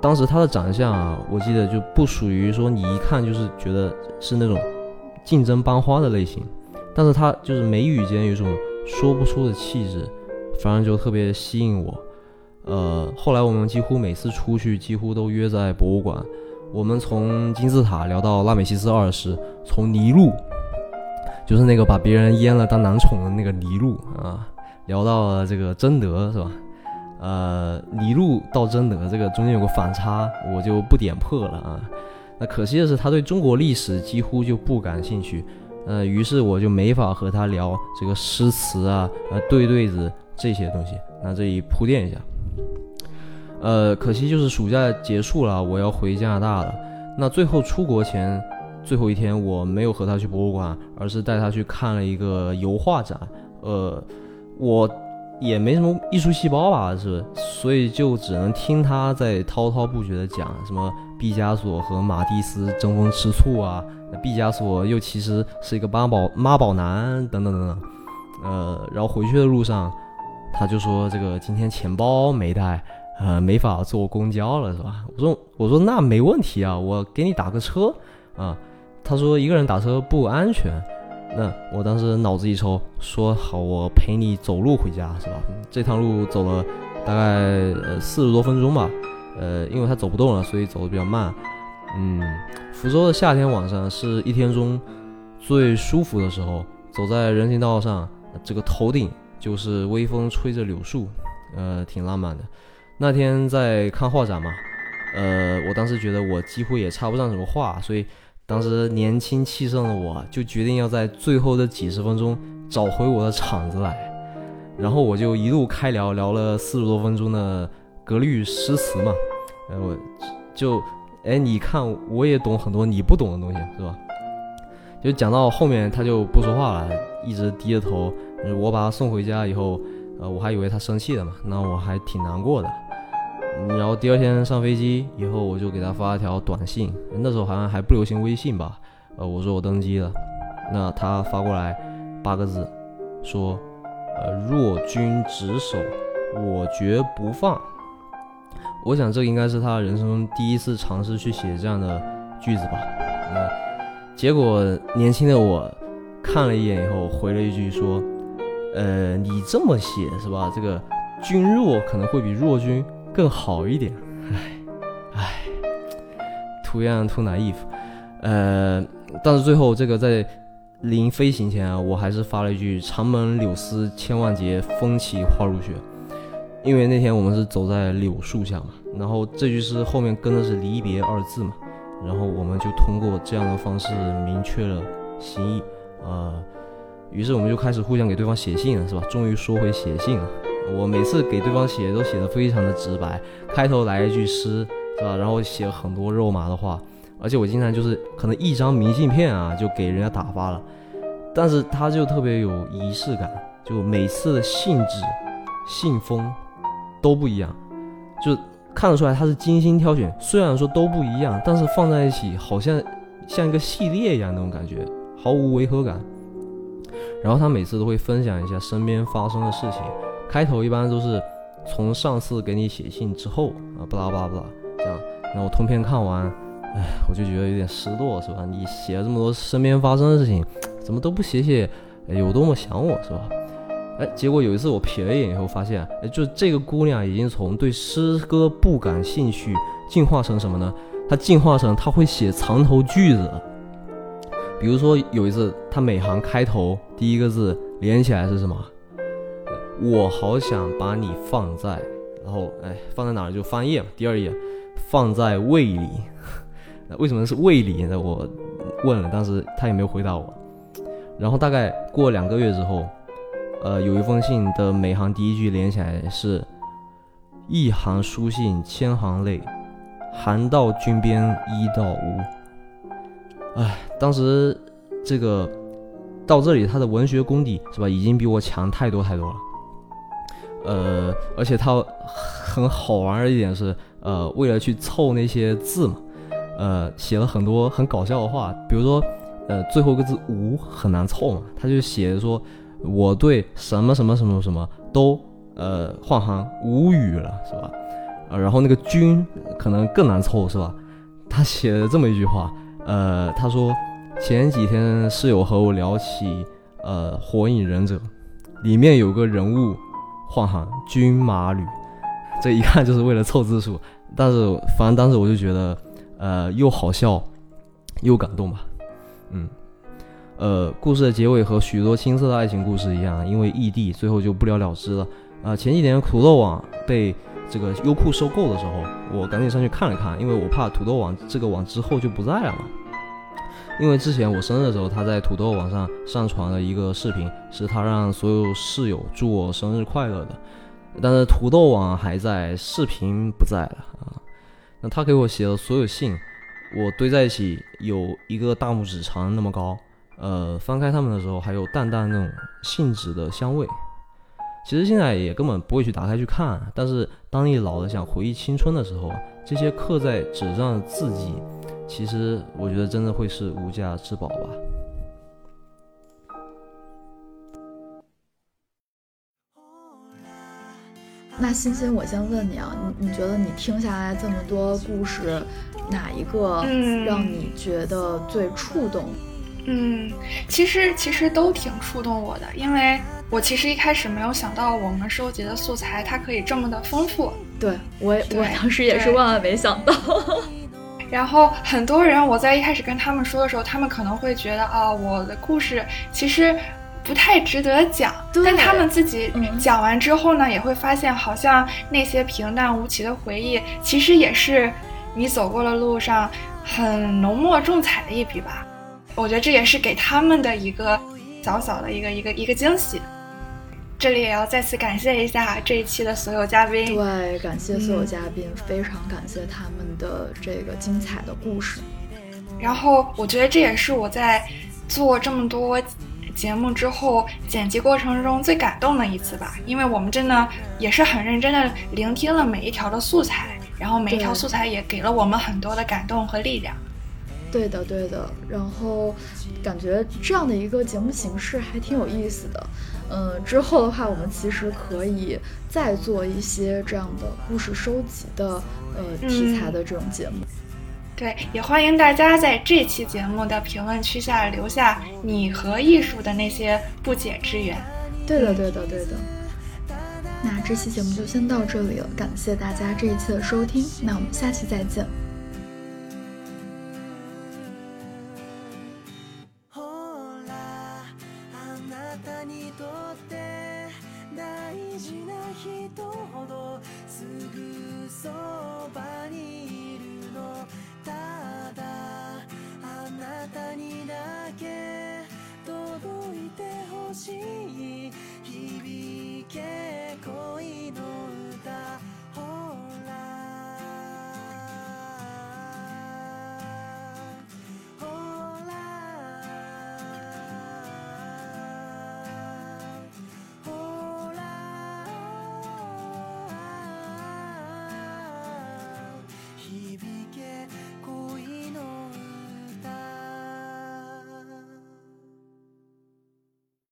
当时她的长相啊，我记得就不属于说你一看就是觉得是那种竞争班花的类型，但是她就是眉宇间有一种说不出的气质，反正就特别吸引我。呃，后来我们几乎每次出去，几乎都约在博物馆。我们从金字塔聊到拉美西斯二世，从尼禄，就是那个把别人阉了当男宠的那个尼禄啊，聊到了这个贞德，是吧？呃，尼禄到贞德这个中间有个反差，我就不点破了啊。那可惜的是，他对中国历史几乎就不感兴趣，呃，于是我就没法和他聊这个诗词啊、呃对对子这些东西。那这里铺垫一下。呃，可惜就是暑假结束了，我要回加拿大了。那最后出国前最后一天，我没有和他去博物馆，而是带他去看了一个油画展。呃，我也没什么艺术细胞吧，是，所以就只能听他在滔滔不绝的讲什么毕加索和马蒂斯争风吃醋啊，毕加索又其实是一个妈宝妈宝男等等等等。呃，然后回去的路上，他就说这个今天钱包没带。呃，没法坐公交了，是吧？我说，我说那没问题啊，我给你打个车啊。他说一个人打车不安全。那我当时脑子一抽，说好，我陪你走路回家，是吧？这趟路走了大概呃四十多分钟吧。呃，因为他走不动了，所以走的比较慢。嗯，福州的夏天晚上是一天中最舒服的时候，走在人行道上，这个头顶就是微风吹着柳树，呃，挺浪漫的。那天在看画展嘛，呃，我当时觉得我几乎也插不上什么话，所以当时年轻气盛的我，就决定要在最后的几十分钟找回我的场子来。然后我就一路开聊，聊了四十多分钟的格律诗词嘛。然后就，哎，你看我也懂很多你不懂的东西，是吧？就讲到后面他就不说话了，一直低着头。我把他送回家以后，呃，我还以为他生气了嘛，那我还挺难过的。然后第二天上飞机以后，我就给他发了条短信，那时候好像还不流行微信吧。呃，我说我登机了，那他发过来八个字，说，呃，若君执手，我绝不放。我想这应该是他人生中第一次尝试去写这样的句子吧。那结果年轻的我看了一眼以后，回了一句说，呃，你这么写是吧？这个君若可能会比若君。更好一点，唉，唉，too young too naive，呃，但是最后这个在临飞行前啊，我还是发了一句“长门柳丝千万结，风起花如雪”，因为那天我们是走在柳树下嘛，然后这句诗后面跟的是离别二字嘛，然后我们就通过这样的方式明确了心意，呃，于是我们就开始互相给对方写信了，是吧？终于说回写信了。我每次给对方写都写的非常的直白，开头来一句诗，是吧？然后写很多肉麻的话，而且我经常就是可能一张明信片啊就给人家打发了，但是他就特别有仪式感，就每次的信纸、信封都不一样，就看得出来他是精心挑选。虽然说都不一样，但是放在一起好像像一个系列一样那种感觉，毫无违和感。然后他每次都会分享一下身边发生的事情。开头一般都是从上次给你写信之后啊，巴拉巴拉巴拉这样，然后通篇看完，哎，我就觉得有点失落，是吧？你写了这么多身边发生的事情，怎么都不写写有多么想我，是吧？哎，结果有一次我瞥了一眼以后，发现，哎，就这个姑娘已经从对诗歌不感兴趣，进化成什么呢？她进化成她会写藏头句子了，比如说有一次，他每行开头第一个字连起来是什么？我好想把你放在，然后哎，放在哪儿就翻页嘛。第二页，放在胃里。那 为什么是胃里呢？我问了，但是他也没有回答我。然后大概过两个月之后，呃，有一封信的每行第一句连起来是“一行书信千行泪，寒到君边衣到无”。哎，当时这个到这里，他的文学功底是吧，已经比我强太多太多了。呃，而且他很好玩的一点是，呃，为了去凑那些字嘛，呃，写了很多很搞笑的话，比如说，呃，最后一个字“无”很难凑嘛，他就写说，我对什么什么什么什么都，呃，换行无语了，是吧？呃，然后那个“君”可能更难凑，是吧？他写了这么一句话，呃，他说前几天室友和我聊起，呃，《火影忍者》，里面有个人物。换行军马吕，这一看就是为了凑字数。但是反正当时我就觉得，呃，又好笑，又感动吧。嗯，呃，故事的结尾和许多青涩的爱情故事一样，因为异地，最后就不了了之了。啊，前几年土豆网被这个优酷收购的时候，我赶紧上去看了看，因为我怕土豆网这个网之后就不在了嘛。因为之前我生日的时候，他在土豆网上上传了一个视频，是他让所有室友祝我生日快乐的。但是土豆网还在，视频不在了啊。那他给我写的所有信，我堆在一起有一个大拇指长那么高。呃，翻开它们的时候，还有淡淡那种信纸的香味。其实现在也根本不会去打开去看，但是当你老了想回忆青春的时候，这些刻在纸上的字迹。其实我觉得真的会是无价之宝吧。那欣欣，我先问你啊，你你觉得你听下来这么多故事，哪一个让你觉得最触动？嗯，其实其实都挺触动我的，因为我其实一开始没有想到我们收集的素材它可以这么的丰富。对我，我当时也是万万没想到。然后很多人，我在一开始跟他们说的时候，他们可能会觉得啊，我的故事其实不太值得讲。但他们自己讲完之后呢，也会发现，好像那些平淡无奇的回忆，其实也是你走过的路上很浓墨重彩的一笔吧。我觉得这也是给他们的一个小小的一个一个一个惊喜。这里也要再次感谢一下这一期的所有嘉宾，对，感谢所有嘉宾，非常感谢他们的这个精彩的故事。然后我觉得这也是我在做这么多节目之后剪辑过程中最感动的一次吧，因为我们真的也是很认真的聆听了每一条的素材，然后每一条素材也给了我们很多的感动和力量。对的，对的。然后感觉这样的一个节目形式还挺有意思的。嗯，之后的话，我们其实可以再做一些这样的故事收集的呃题材的这种节目。对，也欢迎大家在这期节目的评论区下留下你和艺术的那些不解之缘。对的，对的，对的。那这期节目就先到这里了，感谢大家这一期的收听，那我们下期再见。